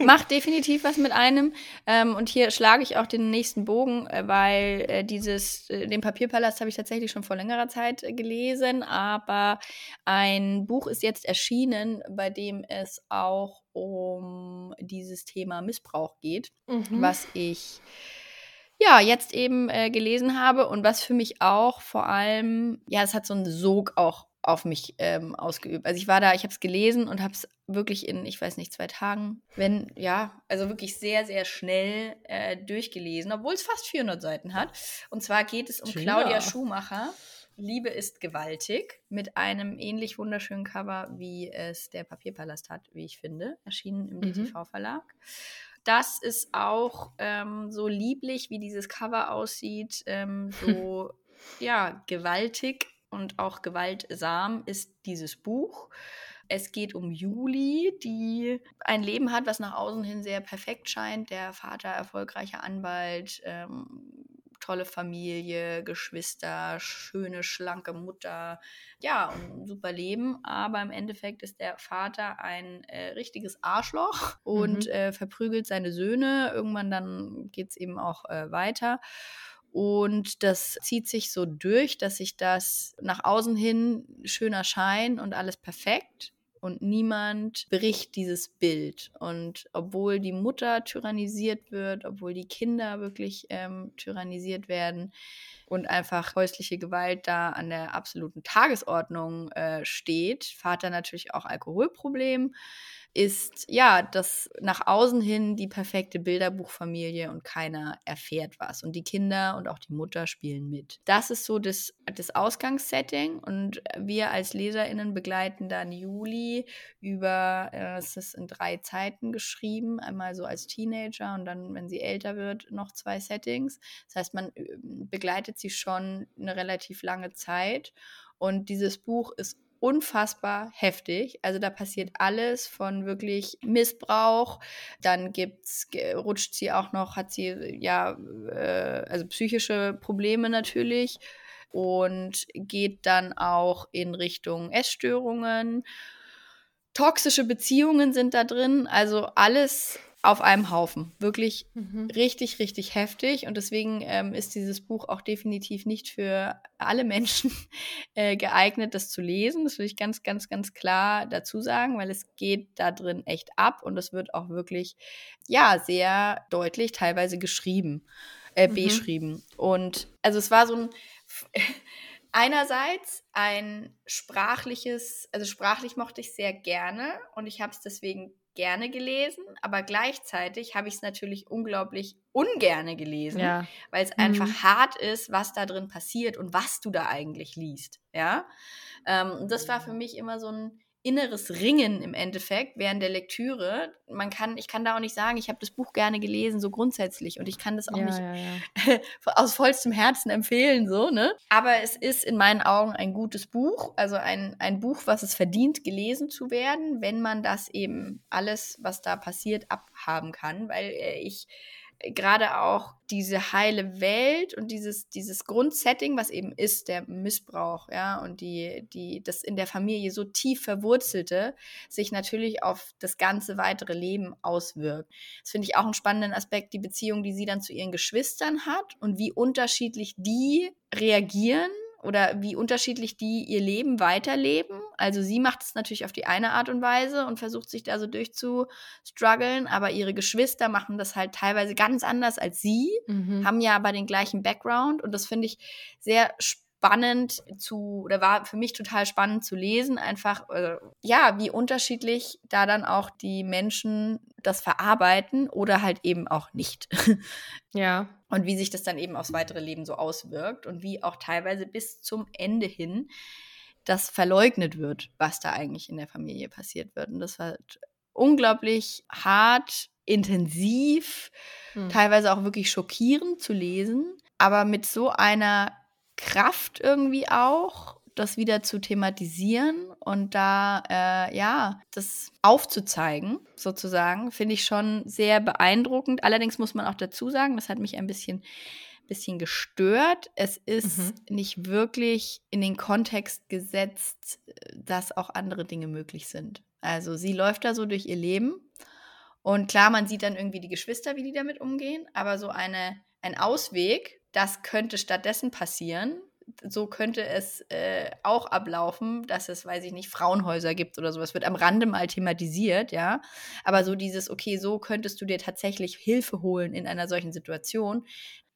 Macht definitiv was mit einem. Ähm, und hier schlage ich auch den nächsten Bogen, äh, weil äh, dieses, äh, den Papierpalast habe ich tatsächlich schon vor längerer Zeit äh, gelesen, aber ein Buch ist jetzt erschienen, bei dem es auch um dieses Thema Missbrauch geht, Mhm. was ich ja jetzt eben äh, gelesen habe und was für mich auch vor allem, ja, es hat so einen Sog auch auf mich ähm, ausgeübt. Also ich war da, ich habe es gelesen und habe es wirklich in, ich weiß nicht, zwei Tagen, wenn, ja, also wirklich sehr, sehr schnell äh, durchgelesen, obwohl es fast 400 Seiten hat. Und zwar geht es um Tja. Claudia Schumacher. Liebe ist gewaltig, mit einem ähnlich wunderschönen Cover, wie es der Papierpalast hat, wie ich finde, erschienen im Mhm. DTV-Verlag. Das ist auch ähm, so lieblich, wie dieses Cover aussieht, ähm, so ja, gewaltig und auch gewaltsam ist dieses Buch. Es geht um Juli, die ein Leben hat, was nach außen hin sehr perfekt scheint. Der Vater, erfolgreicher Anwalt, ähm, tolle Familie, Geschwister, schöne, schlanke Mutter. Ja, und ein super Leben. Aber im Endeffekt ist der Vater ein äh, richtiges Arschloch und Mhm. äh, verprügelt seine Söhne. Irgendwann dann geht es eben auch äh, weiter. Und das zieht sich so durch, dass sich das nach außen hin schöner Schein und alles perfekt. Und niemand bricht dieses Bild. Und obwohl die Mutter tyrannisiert wird, obwohl die Kinder wirklich ähm, tyrannisiert werden und einfach häusliche Gewalt da an der absoluten Tagesordnung äh, steht, Vater natürlich auch Alkoholproblem, ist ja das nach außen hin die perfekte Bilderbuchfamilie und keiner erfährt was. Und die Kinder und auch die Mutter spielen mit. Das ist so das, das Ausgangssetting und wir als LeserInnen begleiten dann Juli über, äh, es ist in drei Zeiten geschrieben, einmal so als Teenager und dann, wenn sie älter wird, noch zwei Settings. Das heißt, man äh, begleitet sie schon eine relativ lange Zeit und dieses Buch ist unfassbar heftig. Also da passiert alles von wirklich Missbrauch. Dann gibt's, rutscht sie auch noch, hat sie ja, äh, also psychische Probleme natürlich und geht dann auch in Richtung Essstörungen. Toxische Beziehungen sind da drin, also alles auf einem Haufen. Wirklich Mhm. richtig, richtig heftig. Und deswegen ähm, ist dieses Buch auch definitiv nicht für alle Menschen äh, geeignet, das zu lesen. Das will ich ganz, ganz, ganz klar dazu sagen, weil es geht da drin echt ab und es wird auch wirklich, ja, sehr deutlich teilweise geschrieben, äh, Mhm. beschrieben. Und also es war so ein einerseits ein sprachliches, also sprachlich mochte ich sehr gerne und ich habe es deswegen gerne gelesen, aber gleichzeitig habe ich es natürlich unglaublich ungerne gelesen, Ja. weil es Mhm. einfach hart ist, was da drin passiert und was du da eigentlich liest. Ja, ähm, das war für mich immer so ein inneres Ringen im Endeffekt während der Lektüre. Man kann, ich kann da auch nicht sagen, ich habe das Buch gerne gelesen, so grundsätzlich, und ich kann das auch ja, nicht ja, ja. aus vollstem Herzen empfehlen, so, ne? Aber es ist in meinen Augen ein gutes Buch, also ein, ein Buch, was es verdient, gelesen zu werden, wenn man das eben alles, was da passiert, abhaben kann, weil äh, ich gerade auch diese heile Welt und dieses, dieses Grundsetting, was eben ist, der Missbrauch, ja, und die, die, das in der Familie so tief verwurzelte, sich natürlich auf das ganze weitere Leben auswirkt. Das finde ich auch einen spannenden Aspekt, die Beziehung, die sie dann zu ihren Geschwistern hat und wie unterschiedlich die reagieren oder wie unterschiedlich die ihr Leben weiterleben. Also sie macht es natürlich auf die eine Art und Weise und versucht sich da so durchzustruggeln, aber ihre Geschwister machen das halt teilweise ganz anders als sie, mhm. haben ja aber den gleichen Background und das finde ich sehr spannend spannend zu, oder war für mich total spannend zu lesen, einfach, äh, ja, wie unterschiedlich da dann auch die Menschen das verarbeiten oder halt eben auch nicht. Ja. Und wie sich das dann eben aufs weitere Leben so auswirkt und wie auch teilweise bis zum Ende hin das verleugnet wird, was da eigentlich in der Familie passiert wird. Und das war unglaublich hart, intensiv, hm. teilweise auch wirklich schockierend zu lesen, aber mit so einer Kraft irgendwie auch, das wieder zu thematisieren und da, äh, ja, das aufzuzeigen, sozusagen, finde ich schon sehr beeindruckend. Allerdings muss man auch dazu sagen, das hat mich ein bisschen, bisschen gestört. Es ist mhm. nicht wirklich in den Kontext gesetzt, dass auch andere Dinge möglich sind. Also sie läuft da so durch ihr Leben und klar, man sieht dann irgendwie die Geschwister, wie die damit umgehen, aber so eine, ein Ausweg, das könnte stattdessen passieren. So könnte es äh, auch ablaufen, dass es, weiß ich nicht, Frauenhäuser gibt oder sowas. Wird am Rande mal thematisiert, ja. Aber so dieses, okay, so könntest du dir tatsächlich Hilfe holen in einer solchen Situation.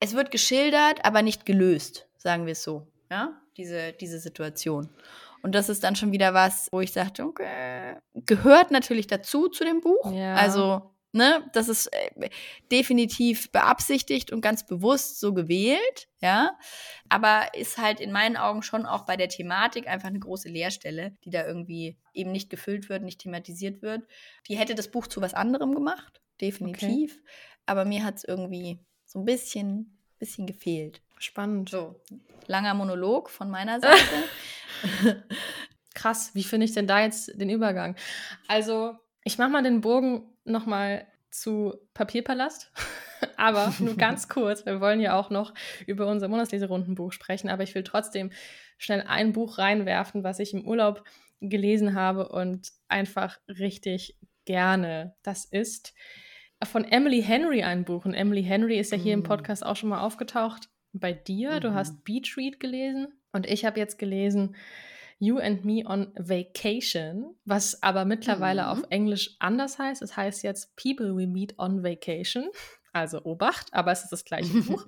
Es wird geschildert, aber nicht gelöst, sagen wir es so, ja, diese, diese Situation. Und das ist dann schon wieder was, wo ich sagte, okay, gehört natürlich dazu zu dem Buch. Ja. Also Ne, das ist äh, definitiv beabsichtigt und ganz bewusst so gewählt, ja. Aber ist halt in meinen Augen schon auch bei der Thematik einfach eine große Leerstelle, die da irgendwie eben nicht gefüllt wird, nicht thematisiert wird. Die hätte das Buch zu was anderem gemacht, definitiv. Okay. Aber mir hat es irgendwie so ein bisschen, bisschen gefehlt. Spannend. So, langer Monolog von meiner Seite. Krass, wie finde ich denn da jetzt den Übergang? Also, ich mache mal den Bogen nochmal zu Papierpalast. aber nur ganz kurz. Wir wollen ja auch noch über unser Monatsleserundenbuch sprechen, aber ich will trotzdem schnell ein Buch reinwerfen, was ich im Urlaub gelesen habe und einfach richtig gerne. Das ist von Emily Henry ein Buch. Und Emily Henry ist ja hier mm. im Podcast auch schon mal aufgetaucht. Bei dir, mhm. du hast Beach Read gelesen und ich habe jetzt gelesen You and Me on Vacation, was aber mittlerweile mhm. auf Englisch anders heißt. Es heißt jetzt People We Meet on Vacation. Also Obacht, aber es ist das gleiche Buch.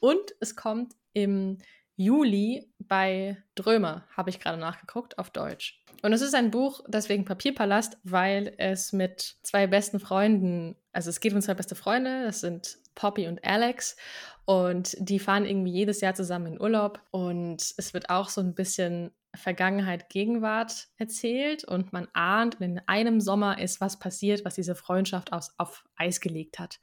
Und es kommt im Juli bei Drömer, habe ich gerade nachgeguckt, auf Deutsch. Und es ist ein Buch, deswegen Papierpalast, weil es mit zwei besten Freunden, also es geht um zwei beste Freunde, das sind Poppy und Alex. Und die fahren irgendwie jedes Jahr zusammen in Urlaub. Und es wird auch so ein bisschen Vergangenheit, Gegenwart erzählt und man ahnt, in einem Sommer ist was passiert, was diese Freundschaft aus, auf Eis gelegt hat.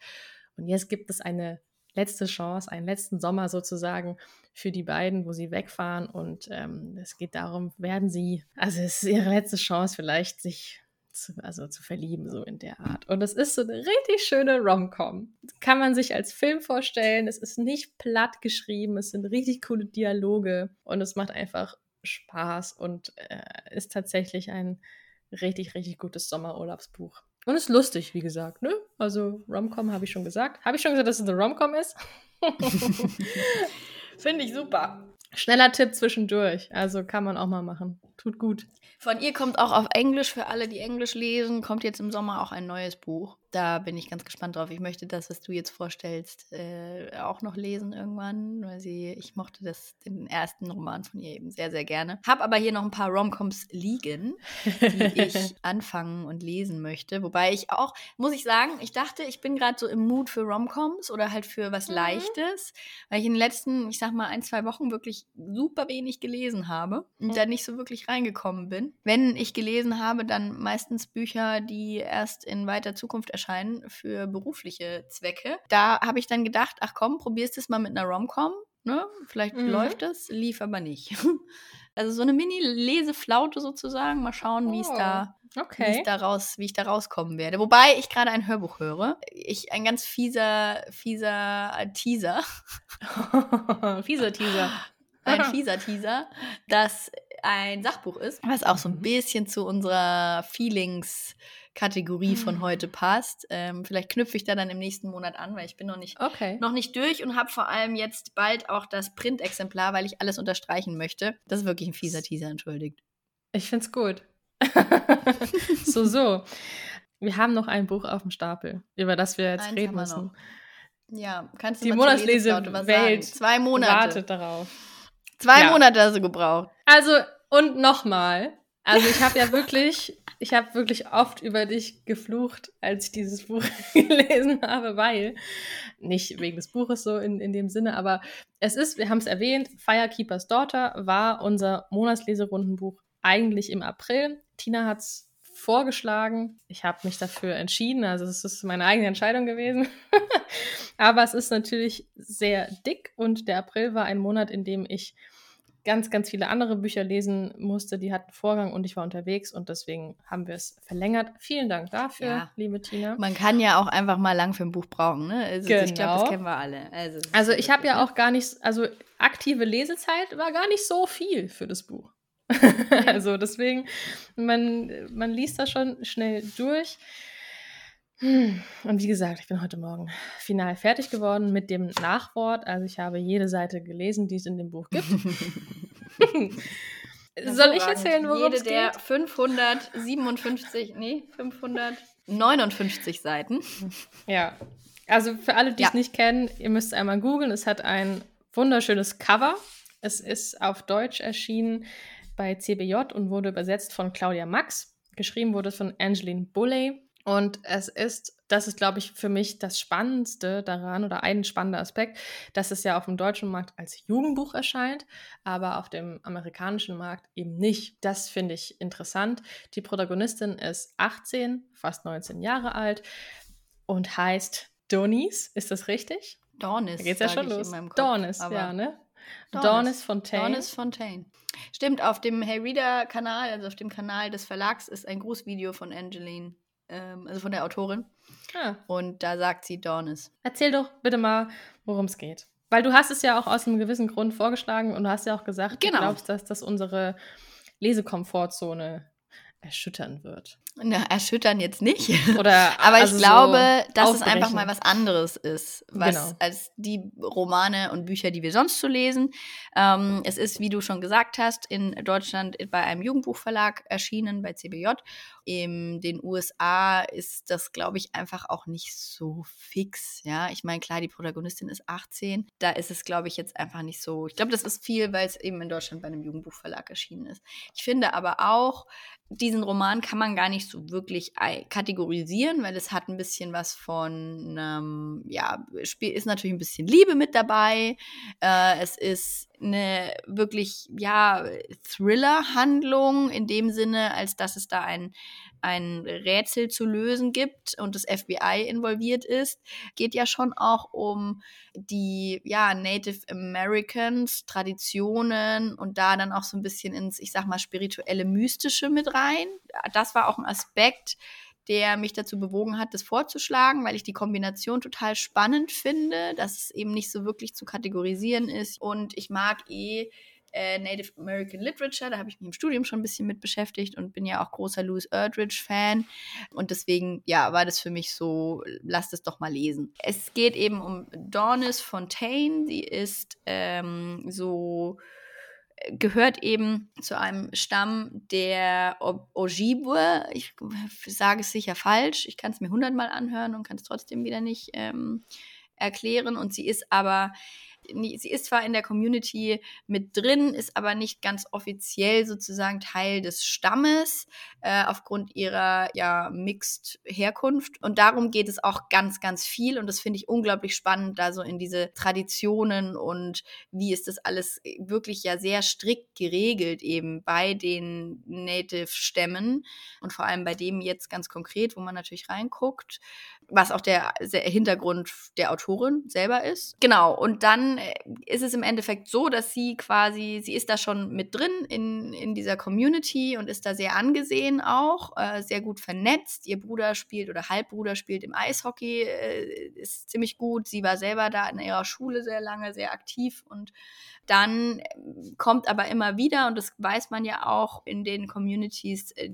Und jetzt gibt es eine letzte Chance, einen letzten Sommer sozusagen für die beiden, wo sie wegfahren. Und ähm, es geht darum, werden sie, also es ist ihre letzte Chance, vielleicht sich zu, also zu verlieben, so in der Art. Und es ist so eine richtig schöne Rom-Com. Kann man sich als Film vorstellen. Es ist nicht platt geschrieben, es sind richtig coole Dialoge und es macht einfach Spaß und äh, ist tatsächlich ein richtig, richtig gutes Sommerurlaubsbuch. Und ist lustig, wie gesagt, ne? Also Romcom habe ich schon gesagt. Habe ich schon gesagt, dass es eine Romcom ist? Finde ich super. Schneller Tipp zwischendurch. Also kann man auch mal machen. Tut gut. Von ihr kommt auch auf Englisch, für alle, die Englisch lesen, kommt jetzt im Sommer auch ein neues Buch. Da bin ich ganz gespannt drauf. Ich möchte das, was du jetzt vorstellst, äh, auch noch lesen irgendwann, weil sie, ich mochte das, den ersten Roman von ihr eben sehr, sehr gerne. Hab aber hier noch ein paar Romcoms liegen, die ich anfangen und lesen möchte. Wobei ich auch, muss ich sagen, ich dachte, ich bin gerade so im Mut für Romcoms oder halt für was mhm. Leichtes, weil ich in den letzten, ich sag mal, ein, zwei Wochen wirklich super wenig gelesen habe und mhm. da nicht so wirklich reingekommen bin. Wenn ich gelesen habe, dann meistens Bücher, die erst in weiter Zukunft erscheinen für berufliche Zwecke. Da habe ich dann gedacht, ach komm, probierst es mal mit einer Romcom. Ne? Vielleicht mhm. läuft es, lief aber nicht. Also so eine Mini-Leseflaute sozusagen. Mal schauen, wie es da, oh, okay. daraus, wie ich da rauskommen werde. Wobei ich gerade ein Hörbuch höre. Ich ein ganz fieser, fieser Teaser. fieser Teaser. Ein fieser Teaser, das ein Sachbuch ist, was auch so ein mhm. bisschen zu unserer Feelings- Kategorie von mhm. heute passt. Ähm, vielleicht knüpfe ich da dann im nächsten Monat an, weil ich bin noch nicht, okay. noch nicht durch und habe vor allem jetzt bald auch das Printexemplar, weil ich alles unterstreichen möchte. Das ist wirklich ein fieser Teaser, entschuldigt. Ich find's gut. so, so. Wir haben noch ein Buch auf dem Stapel, über das wir jetzt Eins reden müssen. Ja, kannst du Die Monatslese-Welt Zwei Monate. wartet darauf. Zwei ja. Monate hast du gebraucht. Also, und nochmal. Also, ich habe ja wirklich, ich habe wirklich oft über dich geflucht, als ich dieses Buch gelesen habe, weil, nicht wegen des Buches so in, in dem Sinne, aber es ist, wir haben es erwähnt, Firekeeper's Daughter war unser Monatsleserundenbuch eigentlich im April. Tina hat es vorgeschlagen. Ich habe mich dafür entschieden, also es ist meine eigene Entscheidung gewesen. Aber es ist natürlich sehr dick und der April war ein Monat, in dem ich ganz, ganz viele andere Bücher lesen musste, die hatten Vorgang und ich war unterwegs und deswegen haben wir es verlängert. Vielen Dank dafür, ja. liebe Tina. Man kann ja auch einfach mal lang für ein Buch brauchen, ne? Also genau. ich glaube, das kennen wir alle. Also, also ich habe ja auch gar nicht, also aktive Lesezeit war gar nicht so viel für das Buch. also deswegen, man, man liest das schon schnell durch. Und wie gesagt, ich bin heute Morgen final fertig geworden mit dem Nachwort. Also ich habe jede Seite gelesen, die es in dem Buch gibt. Soll ich erzählen, worum es geht? Jede der 557, nee, 559 Seiten. Ja, also für alle, die ja. es nicht kennen, ihr müsst einmal googeln. Es hat ein wunderschönes Cover. Es ist auf Deutsch erschienen bei CBJ und wurde übersetzt von Claudia Max. Geschrieben wurde es von Angeline Bulley. Und es ist, das ist, glaube ich, für mich das Spannendste daran oder ein spannender Aspekt, dass es ja auf dem deutschen Markt als Jugendbuch erscheint, aber auf dem amerikanischen Markt eben nicht. Das finde ich interessant. Die Protagonistin ist 18, fast 19 Jahre alt und heißt Donis. Ist das richtig? Dornis. Da geht's ja schon los. Dornis, ja, ne? Dornis Fontaine. Dornis Fontaine. Stimmt, auf dem Hey Reader Kanal, also auf dem Kanal des Verlags, ist ein Grußvideo von Angeline, ähm, also von der Autorin. Ah. Und da sagt sie Dornis. Erzähl doch bitte mal, worum es geht. Weil du hast es ja auch aus einem gewissen Grund vorgeschlagen und du hast ja auch gesagt, genau. du glaubst, dass das unsere Lesekomfortzone erschüttern wird. Na, erschüttern jetzt nicht. Oder, Aber also ich glaube, so dass es einfach mal was anderes ist, was genau. als die Romane und Bücher, die wir sonst so lesen. Ähm, es ist, wie du schon gesagt hast, in Deutschland bei einem Jugendbuchverlag erschienen, bei CBJ. In den USA ist das, glaube ich, einfach auch nicht so fix. Ja, ich meine, klar, die Protagonistin ist 18. Da ist es, glaube ich, jetzt einfach nicht so. Ich glaube, das ist viel, weil es eben in Deutschland bei einem Jugendbuchverlag erschienen ist. Ich finde aber auch, diesen Roman kann man gar nicht so wirklich kategorisieren, weil es hat ein bisschen was von, ähm, ja, ist natürlich ein bisschen Liebe mit dabei. Äh, es ist eine wirklich, ja, Thriller-Handlung in dem Sinne, als dass es da ein, ein Rätsel zu lösen gibt und das FBI involviert ist, geht ja schon auch um die ja, Native Americans, Traditionen und da dann auch so ein bisschen ins, ich sag mal, spirituelle, mystische mit rein. Das war auch ein Aspekt, der mich dazu bewogen hat, das vorzuschlagen, weil ich die Kombination total spannend finde, dass es eben nicht so wirklich zu kategorisieren ist. Und ich mag eh äh, Native American Literature. Da habe ich mich im Studium schon ein bisschen mit beschäftigt und bin ja auch großer Louis Erdrich-Fan. Und deswegen, ja, war das für mich so, lasst es doch mal lesen. Es geht eben um Dornis Fontaine. Sie ist ähm, so gehört eben zu einem Stamm der Ojibwe. Ich sage es sicher falsch. Ich kann es mir hundertmal anhören und kann es trotzdem wieder nicht ähm, erklären. Und sie ist aber sie ist zwar in der Community mit drin, ist aber nicht ganz offiziell sozusagen Teil des Stammes äh, aufgrund ihrer ja Mixed Herkunft. Und darum geht es auch ganz, ganz viel. Und das finde ich unglaublich spannend, da so in diese Traditionen und wie ist das alles wirklich ja sehr strikt geregelt eben bei den Native-Stämmen und vor allem bei dem jetzt ganz konkret, wo man natürlich reinguckt was auch der, der Hintergrund der Autorin selber ist. Genau, und dann äh, ist es im Endeffekt so, dass sie quasi, sie ist da schon mit drin in, in dieser Community und ist da sehr angesehen auch, äh, sehr gut vernetzt. Ihr Bruder spielt oder Halbbruder spielt im Eishockey, äh, ist ziemlich gut. Sie war selber da in ihrer Schule sehr lange, sehr aktiv und dann äh, kommt aber immer wieder, und das weiß man ja auch in den Communities, äh,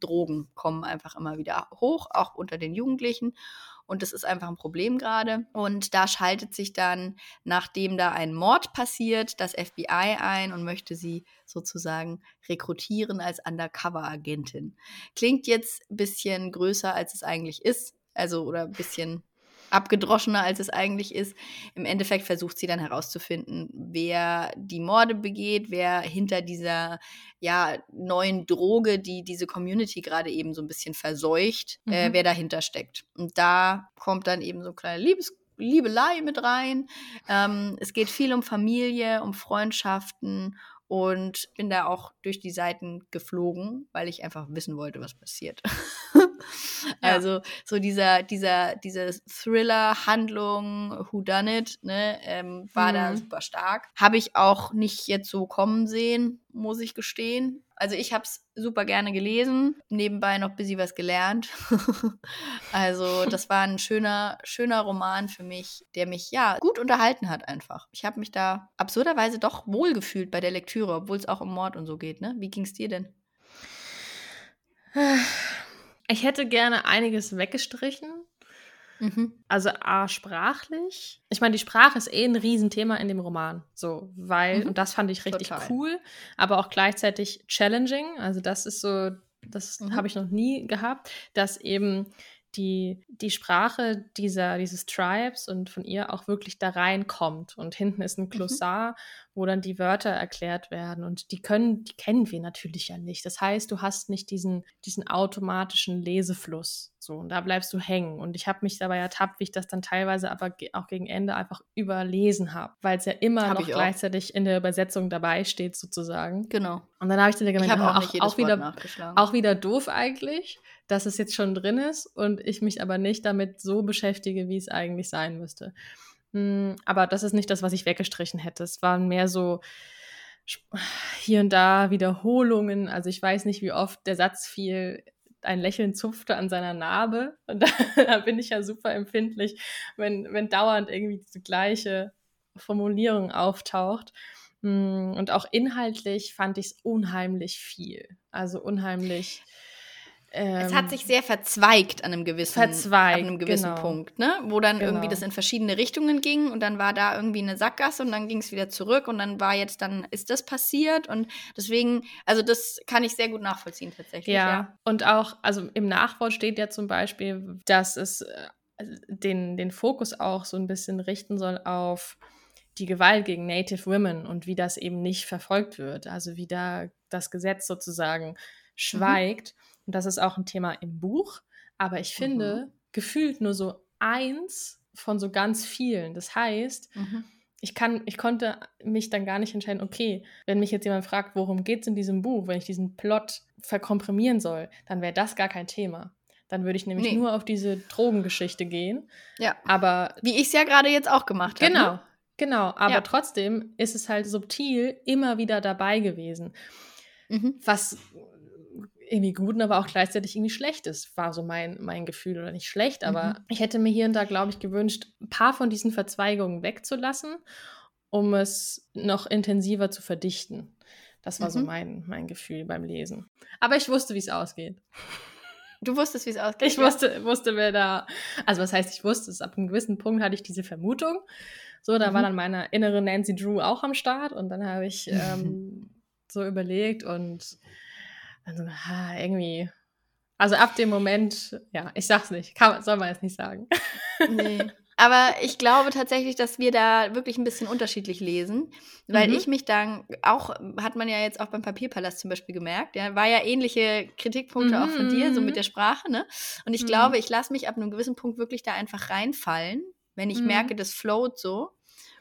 Drogen kommen einfach immer wieder hoch, auch unter den Jugendlichen. Und das ist einfach ein Problem gerade. Und da schaltet sich dann, nachdem da ein Mord passiert, das FBI ein und möchte sie sozusagen rekrutieren als Undercover-Agentin. Klingt jetzt ein bisschen größer, als es eigentlich ist. Also, oder ein bisschen abgedroschener, als es eigentlich ist. Im Endeffekt versucht sie dann herauszufinden, wer die Morde begeht, wer hinter dieser ja, neuen Droge, die diese Community gerade eben so ein bisschen verseucht, äh, mhm. äh, wer dahinter steckt. Und da kommt dann eben so eine kleine Liebes Liebelei mit rein. Ähm, es geht viel um Familie, um Freundschaften und bin da auch durch die Seiten geflogen, weil ich einfach wissen wollte, was passiert. ja. Also so dieser, dieser, diese Thriller-Handlung, Who Done It, ne, ähm, war mhm. da super stark. Habe ich auch nicht jetzt so kommen sehen, muss ich gestehen. Also ich habe es super gerne gelesen, nebenbei noch ein bisschen was gelernt. also das war ein schöner, schöner Roman für mich, der mich ja gut unterhalten hat einfach. Ich habe mich da absurderweise doch wohlgefühlt bei der Lektüre, obwohl es auch um Mord und so geht. Ne? Wie ging es dir denn? Ich hätte gerne einiges weggestrichen. Mhm. Also A, sprachlich. Ich meine, die Sprache ist eh ein Riesenthema in dem Roman. So, weil, mhm. und das fand ich richtig Total. cool, aber auch gleichzeitig challenging. Also, das ist so, das mhm. habe ich noch nie gehabt, dass eben die, die Sprache dieser, dieses Tribes und von ihr auch wirklich da reinkommt. Und hinten ist ein mhm. Glossar, mhm. wo dann die Wörter erklärt werden. Und die können, die kennen wir natürlich ja nicht. Das heißt, du hast nicht diesen, diesen automatischen Lesefluss. So, und da bleibst du hängen. Und ich habe mich dabei ertappt, wie ich das dann teilweise aber auch gegen Ende einfach überlesen habe, weil es ja immer hab noch gleichzeitig in der Übersetzung dabei steht, sozusagen. Genau. Und dann habe ich dann gemeint, ich auch, auch, auch wieder, auch wieder doof eigentlich, dass es jetzt schon drin ist und ich mich aber nicht damit so beschäftige, wie es eigentlich sein müsste. Hm, aber das ist nicht das, was ich weggestrichen hätte. Es waren mehr so hier und da Wiederholungen. Also ich weiß nicht, wie oft der Satz fiel, ein Lächeln zupfte an seiner Narbe. Und da, da bin ich ja super empfindlich, wenn, wenn dauernd irgendwie die gleiche Formulierung auftaucht. Mm, und auch inhaltlich fand ich es unheimlich viel. Also unheimlich es hat ähm, sich sehr verzweigt an einem gewissen, verzweigt, an einem gewissen genau. Punkt, ne? Wo dann genau. irgendwie das in verschiedene Richtungen ging und dann war da irgendwie eine Sackgasse und dann ging es wieder zurück und dann war jetzt dann, ist das passiert und deswegen, also das kann ich sehr gut nachvollziehen tatsächlich. Ja, ja. und auch, also im Nachwort steht ja zum Beispiel, dass es äh, den, den Fokus auch so ein bisschen richten soll auf die Gewalt gegen Native Women und wie das eben nicht verfolgt wird, also wie da das Gesetz sozusagen mhm. schweigt. Mhm. Und das ist auch ein Thema im Buch. Aber ich finde, mhm. gefühlt nur so eins von so ganz vielen. Das heißt, mhm. ich kann, ich konnte mich dann gar nicht entscheiden, okay, wenn mich jetzt jemand fragt, worum geht es in diesem Buch, wenn ich diesen Plot verkomprimieren soll, dann wäre das gar kein Thema. Dann würde ich nämlich nee. nur auf diese Drogengeschichte gehen. Ja. Aber. Wie ich es ja gerade jetzt auch gemacht habe. Genau, ne? genau. Aber ja. trotzdem ist es halt subtil immer wieder dabei gewesen. Mhm. Was irgendwie gut, aber auch gleichzeitig irgendwie schlecht ist, war so mein, mein Gefühl. Oder nicht schlecht, aber mhm. ich hätte mir hier und da, glaube ich, gewünscht, ein paar von diesen Verzweigungen wegzulassen, um es noch intensiver zu verdichten. Das war mhm. so mein, mein Gefühl beim Lesen. Aber ich wusste, wie es ausgeht. Du wusstest, wie es ausgeht. Ich wusste, wusste, wer da. Also, was heißt, ich wusste es? Ab einem gewissen Punkt hatte ich diese Vermutung. So, da mhm. war dann meine innere Nancy Drew auch am Start und dann habe ich ähm, so überlegt und dann so, ha, irgendwie. Also ab dem Moment, ja, ich sag's nicht, kann, soll man jetzt nicht sagen. Nee. Aber ich glaube tatsächlich, dass wir da wirklich ein bisschen unterschiedlich lesen, weil mhm. ich mich dann auch, hat man ja jetzt auch beim Papierpalast zum Beispiel gemerkt, ja, war ja ähnliche Kritikpunkte mhm. auch von dir, so mit der Sprache, ne? Und ich mhm. glaube, ich lasse mich ab einem gewissen Punkt wirklich da einfach reinfallen, wenn ich mhm. merke, das float so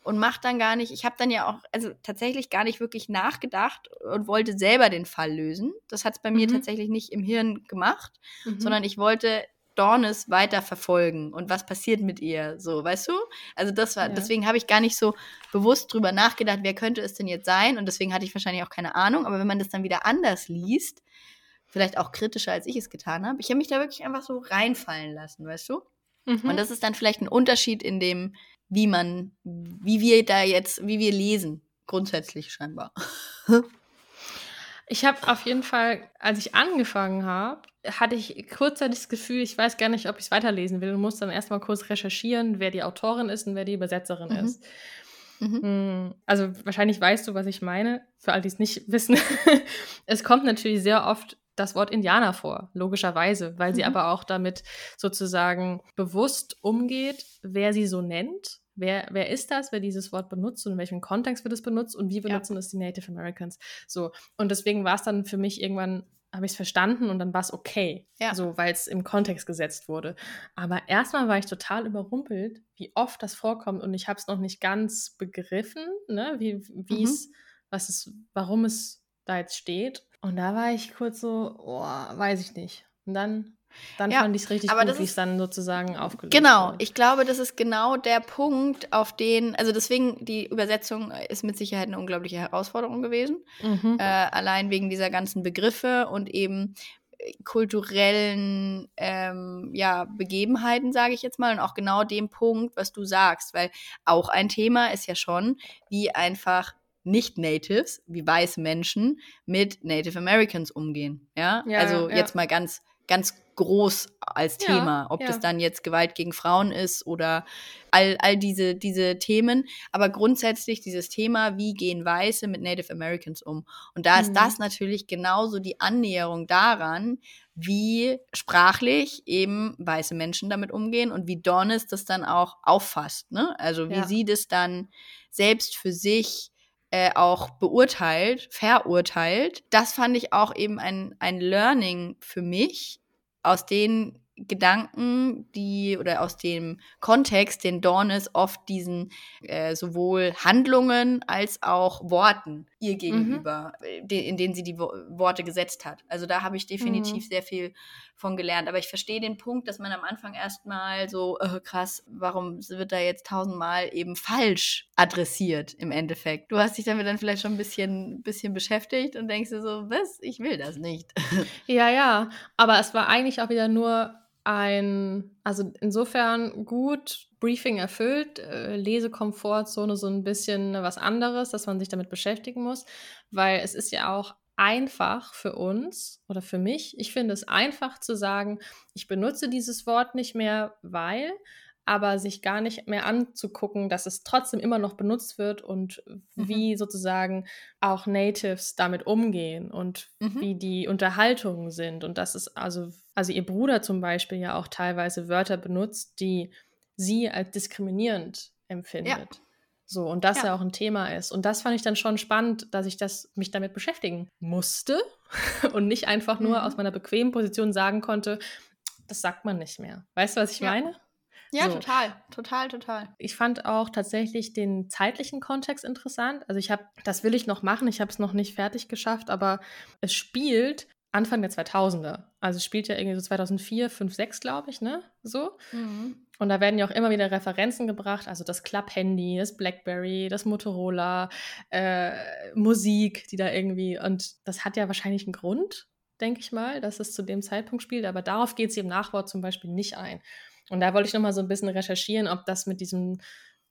und mache dann gar nicht, ich habe dann ja auch, also tatsächlich gar nicht wirklich nachgedacht und wollte selber den Fall lösen. Das hat es bei mhm. mir tatsächlich nicht im Hirn gemacht, mhm. sondern ich wollte Dornes weiter verfolgen und was passiert mit ihr, so, weißt du? Also das war, ja. deswegen habe ich gar nicht so bewusst drüber nachgedacht, wer könnte es denn jetzt sein und deswegen hatte ich wahrscheinlich auch keine Ahnung, aber wenn man das dann wieder anders liest, vielleicht auch kritischer, als ich es getan habe, ich habe mich da wirklich einfach so reinfallen lassen, weißt du? Mhm. Und das ist dann vielleicht ein Unterschied in dem, wie man, wie wir da jetzt, wie wir lesen, grundsätzlich scheinbar. Ich habe auf jeden Fall, als ich angefangen habe, hatte ich kurzzeitig das Gefühl, ich weiß gar nicht, ob ich es weiterlesen will und muss dann erstmal kurz recherchieren, wer die Autorin ist und wer die Übersetzerin mhm. ist. Mhm. Hm, also wahrscheinlich weißt du, was ich meine, für all die es nicht wissen. es kommt natürlich sehr oft das Wort Indianer vor, logischerweise, weil sie mhm. aber auch damit sozusagen bewusst umgeht, wer sie so nennt. Wer, wer ist das, wer dieses Wort benutzt und in welchem Kontext wird es benutzt und wie benutzen ja. es die Native Americans? So. Und deswegen war es dann für mich irgendwann habe ich es verstanden und dann war es okay. Ja. So, weil es im Kontext gesetzt wurde. Aber erstmal war ich total überrumpelt, wie oft das vorkommt und ich habe es noch nicht ganz begriffen, ne, wie wie mhm. es, was es, warum es da jetzt steht. Und da war ich kurz so, oh, weiß ich nicht. Und dann dann ja, fand ich es richtig gut, wie es dann sozusagen aufgelöst Genau, wurde. ich glaube, das ist genau der Punkt, auf den, also deswegen, die Übersetzung ist mit Sicherheit eine unglaubliche Herausforderung gewesen. Mhm. Äh, allein wegen dieser ganzen Begriffe und eben äh, kulturellen ähm, ja, Begebenheiten, sage ich jetzt mal, und auch genau dem Punkt, was du sagst, weil auch ein Thema ist ja schon, wie einfach nicht-Natives, wie weiße Menschen, mit Native Americans umgehen. Ja, ja also ja. jetzt mal ganz, ganz groß als Thema, ob das dann jetzt Gewalt gegen Frauen ist oder all, all diese, diese Themen. Aber grundsätzlich dieses Thema, wie gehen Weiße mit Native Americans um? Und da mhm. ist das natürlich genauso die Annäherung daran, wie sprachlich eben weiße Menschen damit umgehen und wie Donis das dann auch auffasst. Ne? Also wie ja. sie das dann selbst für sich äh, auch beurteilt, verurteilt. Das fand ich auch eben ein, ein Learning für mich, aus den Gedanken, die oder aus dem Kontext, den Dornes oft diesen äh, sowohl Handlungen als auch Worten ihr mhm. gegenüber, mhm. in denen sie die Wo Worte gesetzt hat. Also da habe ich definitiv mhm. sehr viel von gelernt. Aber ich verstehe den Punkt, dass man am Anfang erstmal so, äh, krass, warum wird da jetzt tausendmal eben falsch adressiert im Endeffekt? Du hast dich damit dann vielleicht schon ein bisschen, bisschen beschäftigt und denkst dir so, was? Ich will das nicht. Ja, ja. Aber es war eigentlich auch wieder nur ein, also insofern gut, Briefing erfüllt, äh, Lesekomfortzone so ein bisschen was anderes, dass man sich damit beschäftigen muss, weil es ist ja auch einfach für uns oder für mich, ich finde es einfach zu sagen, ich benutze dieses Wort nicht mehr, weil, aber sich gar nicht mehr anzugucken, dass es trotzdem immer noch benutzt wird und mhm. wie sozusagen auch Natives damit umgehen und mhm. wie die Unterhaltungen sind. Und das ist also, also ihr Bruder zum Beispiel ja auch teilweise Wörter benutzt, die sie als diskriminierend empfindet. Ja. So, und das ja. ja. auch ein Thema ist. Und das fand ich dann schon spannend, dass ich das, mich damit beschäftigen musste und nicht einfach nur mhm. aus meiner bequemen Position sagen konnte, das sagt man nicht mehr. Weißt du, was ich ja. meine? Ja, so. total, total, total. Ich fand auch tatsächlich den zeitlichen Kontext interessant. Also ich habe, das will ich noch machen, ich habe es noch nicht fertig geschafft, aber es spielt Anfang der 2000er. Also es spielt ja irgendwie so 2004, 5, 6, glaube ich, ne? So. Mhm. Und da werden ja auch immer wieder Referenzen gebracht, also das Club-Handy, das Blackberry, das Motorola, äh, Musik, die da irgendwie, und das hat ja wahrscheinlich einen Grund, denke ich mal, dass es zu dem Zeitpunkt spielt, aber darauf geht sie im Nachwort zum Beispiel nicht ein. Und da wollte ich nochmal so ein bisschen recherchieren, ob das mit diesem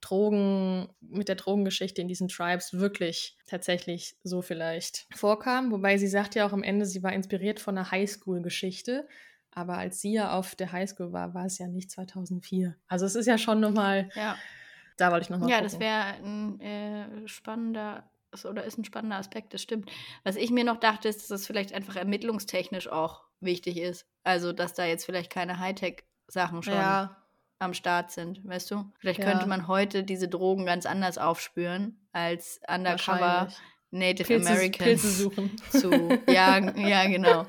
Drogen, mit der Drogengeschichte in diesen Tribes wirklich tatsächlich so vielleicht vorkam. Wobei sie sagt ja auch am Ende, sie war inspiriert von einer Highschool-Geschichte. Aber als sie ja auf der Highschool war, war es ja nicht 2004. Also es ist ja schon nochmal, ja. da wollte ich nochmal Ja, gucken. das wäre ein äh, spannender oder ist ein spannender Aspekt, das stimmt. Was ich mir noch dachte, ist, dass es vielleicht einfach ermittlungstechnisch auch wichtig ist. Also, dass da jetzt vielleicht keine Hightech Sachen schon ja. am Start sind, weißt du? Vielleicht ja. könnte man heute diese Drogen ganz anders aufspüren als Undercover Native Pilze, Americans Pilze suchen. zu. Ja, ja, genau.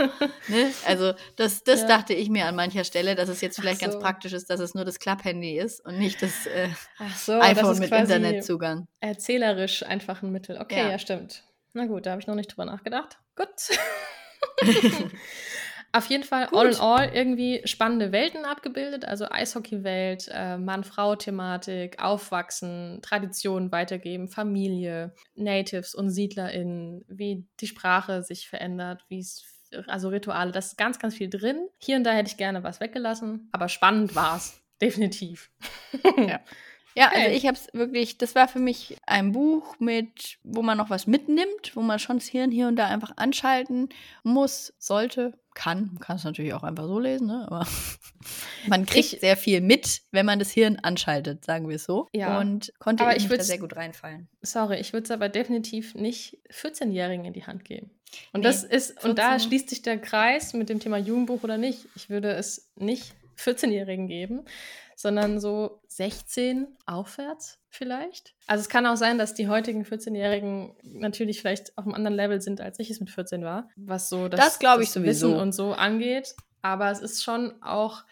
ne? Also das, das ja. dachte ich mir an mancher Stelle, dass es jetzt vielleicht so. ganz praktisch ist, dass es nur das Klapp-Handy ist und nicht das äh, so, iPhone das mit Internetzugang. Erzählerisch einfach ein Mittel. Okay, ja, ja stimmt. Na gut, da habe ich noch nicht drüber nachgedacht. Gut. Auf jeden Fall Gut. all in all irgendwie spannende Welten abgebildet, also Eishockey-Welt, äh, Mann-Frau-Thematik, Aufwachsen, Traditionen weitergeben, Familie, Natives und SiedlerInnen, wie die Sprache sich verändert, wie es also Rituale, das ist ganz, ganz viel drin. Hier und da hätte ich gerne was weggelassen, aber spannend war es, definitiv. ja. Ja, okay. also ich habe es wirklich, das war für mich ein Buch mit, wo man noch was mitnimmt, wo man schon das Hirn hier und da einfach anschalten muss, sollte, kann. Man kann es natürlich auch einfach so lesen, ne? aber man kriegt ich, sehr viel mit, wenn man das Hirn anschaltet, sagen wir es so. Ja. Und konnte aber ich da sehr gut reinfallen. Sorry, ich würde es aber definitiv nicht 14-Jährigen in die Hand geben. Und nee, das ist, 14. und da schließt sich der Kreis mit dem Thema Jugendbuch oder nicht. Ich würde es nicht 14-Jährigen geben, sondern so 16 aufwärts vielleicht. Also es kann auch sein, dass die heutigen 14-Jährigen natürlich vielleicht auf einem anderen Level sind, als ich es mit 14 war, was so das, das, glaube ich, das Wissen und so angeht. Aber es ist schon auch,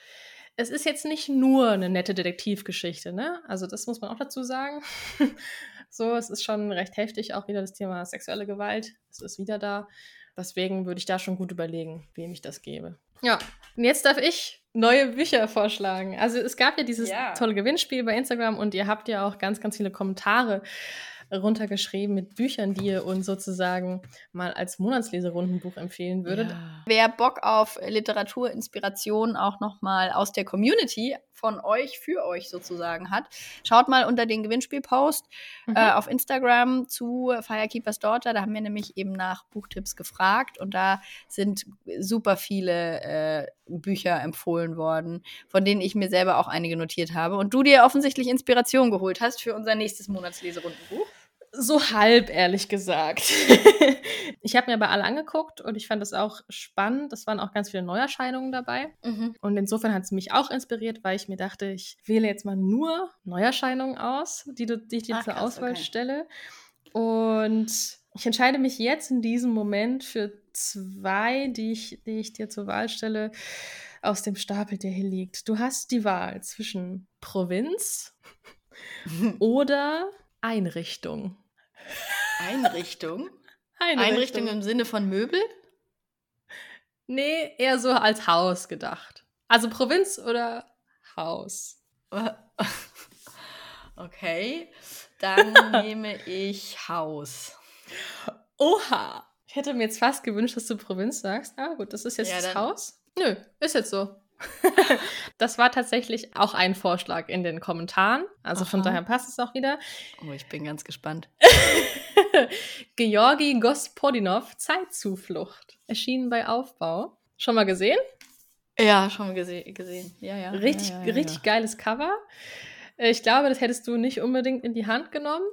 es ist jetzt nicht nur eine nette Detektivgeschichte, ne? Also das muss man auch dazu sagen. so, es ist schon recht heftig, auch wieder das Thema sexuelle Gewalt. Es ist wieder da. Deswegen würde ich da schon gut überlegen, wem ich das gebe. Ja, und jetzt darf ich neue Bücher vorschlagen. Also es gab ja dieses ja. tolle Gewinnspiel bei Instagram und ihr habt ja auch ganz, ganz viele Kommentare runtergeschrieben mit Büchern, die ihr uns sozusagen mal als Monatsleserundenbuch empfehlen würdet. Ja. Wer Bock auf Literaturinspiration auch nochmal aus der Community von euch für euch sozusagen hat, schaut mal unter den Gewinnspielpost mhm. äh, auf Instagram zu Firekeepers Daughter. Da haben wir nämlich eben nach Buchtipps gefragt und da sind super viele äh, Bücher empfohlen worden, von denen ich mir selber auch einige notiert habe und du dir offensichtlich Inspiration geholt hast für unser nächstes Monatsleserundenbuch. So halb, ehrlich gesagt. ich habe mir aber alle angeguckt und ich fand das auch spannend. Es waren auch ganz viele Neuerscheinungen dabei. Mhm. Und insofern hat es mich auch inspiriert, weil ich mir dachte, ich wähle jetzt mal nur Neuerscheinungen aus, die, du, die ich dir Ach, zur krass, Auswahl okay. stelle. Und ich entscheide mich jetzt in diesem Moment für zwei, die ich, die ich dir zur Wahl stelle, aus dem Stapel, der hier liegt. Du hast die Wahl zwischen Provinz oder Einrichtung. Einrichtung? Einrichtung. Einrichtung im Sinne von Möbel? Nee, eher so als Haus gedacht. Also Provinz oder Haus? Okay, dann nehme ich Haus. Oha! Ich hätte mir jetzt fast gewünscht, dass du Provinz sagst. Ah, gut, das ist jetzt ja, das Haus. Nö, ist jetzt so. Das war tatsächlich auch ein Vorschlag in den Kommentaren. Also Aha. von daher passt es auch wieder. Oh, ich bin ganz gespannt. Georgi Gospodinov, Zeitzuflucht. Erschienen bei Aufbau. Schon mal gesehen? Ja, schon mal gese gesehen. Ja, ja. Richtig, ja, ja, ja, richtig geiles Cover. Äh, ich glaube, das hättest du nicht unbedingt in die Hand genommen.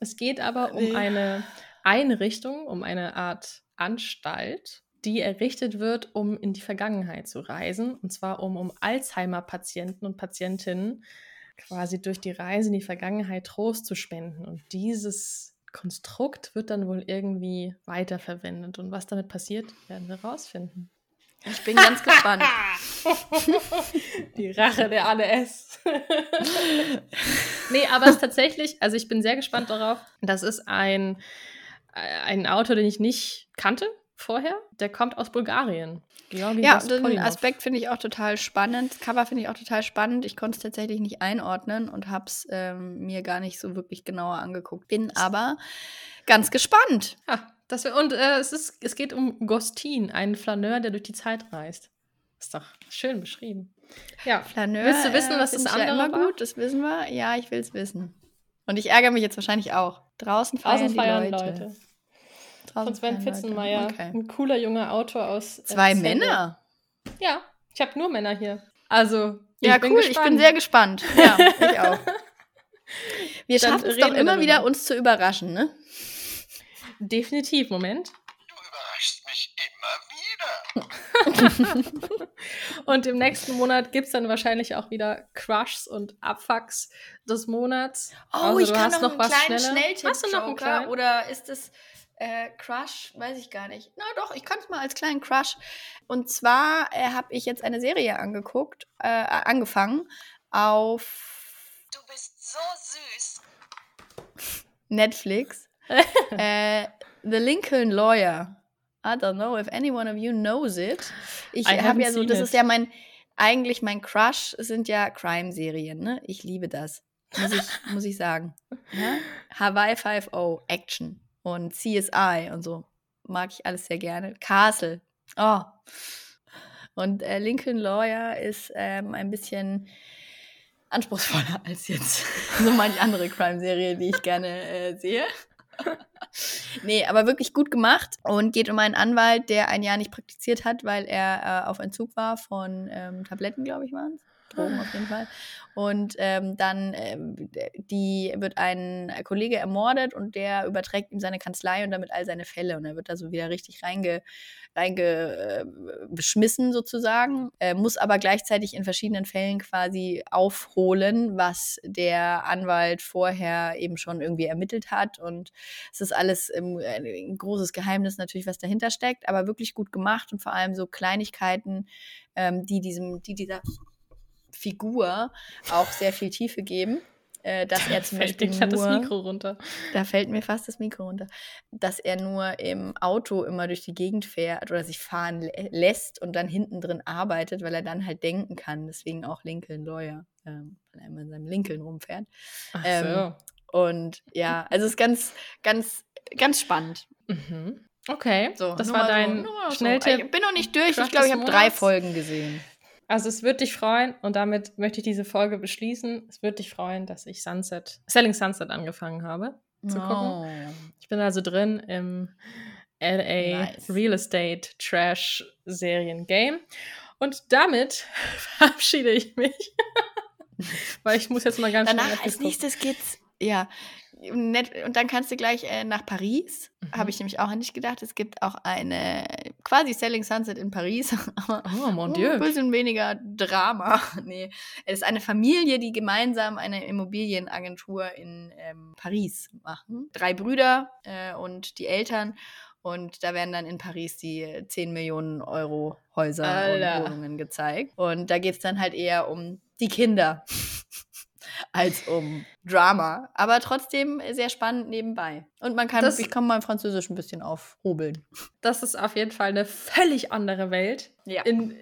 Es geht aber um eine Einrichtung, um eine Art Anstalt, die errichtet wird, um in die Vergangenheit zu reisen. Und zwar um, um Alzheimer-Patienten und Patientinnen quasi durch die Reise in die Vergangenheit Trost zu spenden. Und dieses Konstrukt wird dann wohl irgendwie weiterverwendet. Und was damit passiert, werden wir rausfinden. Ich bin ganz gespannt. Die Rache der Anne S. nee, aber es ist tatsächlich, also ich bin sehr gespannt darauf. Das ist ein, ein Autor, den ich nicht kannte vorher. Der kommt aus Bulgarien. Georgi ja, den Aspekt finde ich auch total spannend. Das Cover finde ich auch total spannend. Ich konnte es tatsächlich nicht einordnen und habe es ähm, mir gar nicht so wirklich genauer angeguckt. Bin aber ganz gespannt. Ja, das wär, und äh, es, ist, es geht um Gostin, einen Flaneur, der durch die Zeit reist. Ist doch schön beschrieben. Ja, Flaneur. Willst du wissen, was äh, das andere ja immer war? gut, das wissen wir. Ja, ich will es wissen. Und ich ärgere mich jetzt wahrscheinlich auch. Draußen feiern, Draußen feiern die Leute. Leute. Von Sven Pfitzenmeier. Okay. Ein cooler junger Autor aus. Äh, Zwei Männer? Ja, ich habe nur Männer hier. Also. Ja, ich cool, bin ich bin sehr gespannt. Ja, ich auch. Wir schaffen es doch immer wieder, uns zu überraschen, ne? Definitiv, Moment. Du überraschst mich immer wieder. und im nächsten Monat gibt es dann wahrscheinlich auch wieder Crushs und Abfucks des Monats. Oh, also, ich kann noch, noch einen kleinen Schnelltipp Hast du noch einen kleinen? Oder ist es äh, Crush, weiß ich gar nicht. Na doch, ich kann es mal als kleinen Crush. Und zwar äh, habe ich jetzt eine Serie angeguckt, äh, angefangen auf. Du bist so süß. Netflix. äh, The Lincoln Lawyer. I don't know if any one of you knows it. Ich habe ja so, das it. ist ja mein, eigentlich mein Crush sind ja Crime-Serien, ne? Ich liebe das. Muss ich, muss ich sagen. Ja? Hawaii 5.0, Action und CSI und so. Mag ich alles sehr gerne. Castle. Oh. Und äh, Lincoln Lawyer ist ähm, ein bisschen anspruchsvoller als jetzt so manche andere Crime-Serie, die ich gerne äh, sehe. nee, aber wirklich gut gemacht und geht um einen Anwalt, der ein Jahr nicht praktiziert hat, weil er äh, auf Entzug war von ähm, Tabletten, glaube ich, waren es. Drogen auf jeden Fall. Und ähm, dann ähm, die wird ein Kollege ermordet und der überträgt ihm seine Kanzlei und damit all seine Fälle. Und er wird da so wieder richtig reinge, reingeschmissen sozusagen, äh, muss aber gleichzeitig in verschiedenen Fällen quasi aufholen, was der Anwalt vorher eben schon irgendwie ermittelt hat. Und es ist alles ähm, ein großes Geheimnis natürlich, was dahinter steckt, aber wirklich gut gemacht und vor allem so Kleinigkeiten, ähm, die diesem, die dieser Figur auch sehr viel Tiefe geben. Äh, dass er zum Fällt Beispiel nur, das Mikro runter. da fällt mir fast das Mikro runter, dass er nur im Auto immer durch die Gegend fährt oder sich fahren lä- lässt und dann hinten drin arbeitet, weil er dann halt denken kann. Deswegen auch Lincoln Lawyer, ähm, weil er immer in seinem Lincoln rumfährt. Ach Ähm, so. Und ja, also es ist ganz, ganz, ganz spannend. Mhm. Okay, So, das war dein so, mal so. Schnelltipp. Ich bin noch nicht durch. Ich glaube, ich habe drei. Folgen gesehen. Also es wird dich freuen und damit möchte ich diese Folge beschließen. Es wird dich freuen, dass ich Sunset, Selling Sunset angefangen habe zu gucken. Oh. Ich bin also drin im LA Nice. Real Estate Trash Serien Game und damit verabschiede ich mich, weil ich muss jetzt mal ganz Danach schnell als gucken. nächstes geht's, ja, nett, und dann kannst du gleich äh, nach Paris. Mhm. Habe ich nämlich auch nicht gedacht. Es gibt auch eine quasi Selling Sunset in Paris, aber Oh mon ein Dieu. bisschen weniger Drama. nee, es ist eine Familie, die gemeinsam eine Immobilienagentur in ähm, Paris machen. Drei Brüder äh, und die Eltern. Und da werden dann in Paris die 10 Millionen Euro Häuser Alter. und Wohnungen gezeigt. Und da geht es dann halt eher um die Kinder als um Drama. Aber trotzdem sehr spannend nebenbei. Und man kann, Das- ich kann mein Französisch ein bisschen aufhobeln. Das ist auf jeden Fall eine völlig andere Welt. Ja. In,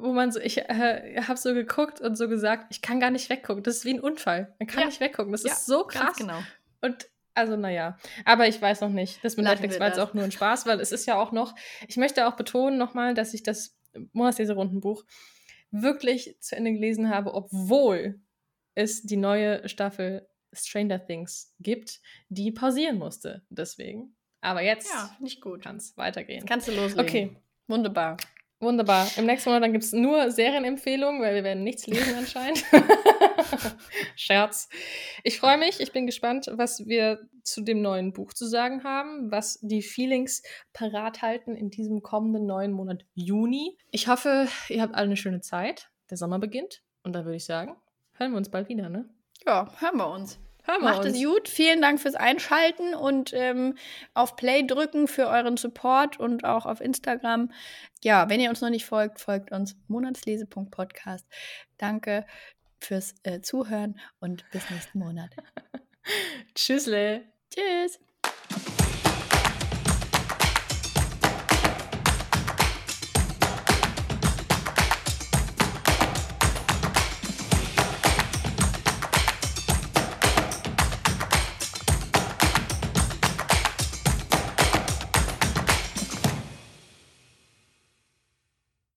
wo man so, ich äh, habe so geguckt und so gesagt, ich kann gar nicht weggucken. Das ist wie ein Unfall. Man kann Ja. nicht weggucken. Das Ja, ist so krass. Ganz genau. Und also, naja. Aber ich weiß noch nicht. Das mit Lassen Netflix war jetzt auch nur ein Spaß, weil es ist ja auch noch. Ich möchte auch betonen nochmal, dass ich das Monatsleserundenbuch wirklich zu Ende gelesen habe, obwohl es die neue Staffel Stranger Things gibt, die pausieren musste. Deswegen. Aber jetzt Ja, nicht gut. kann es weitergehen. Jetzt kannst du loslegen. Okay, Wunderbar. wunderbar. Im nächsten Monat dann gibt es nur Serienempfehlungen, weil wir werden nichts lesen anscheinend. Scherz. Ich freue mich, ich bin gespannt, was wir zu dem neuen Buch zu sagen haben, was die Feelings parat halten in diesem kommenden neuen Monat Juni. Ich hoffe, ihr habt alle eine schöne Zeit. Der Sommer beginnt und dann würde ich sagen, hören wir uns bald wieder, ne? Ja, hören wir uns. Hören wir Macht uns. es gut. Vielen Dank fürs Einschalten und ähm, auf Play drücken für euren Support und auch auf Instagram. Ja, wenn ihr uns noch nicht folgt, folgt uns monatslese.podcast. Danke fürs äh, Zuhören und bis nächsten Monat. Tschüssle. Tschüss.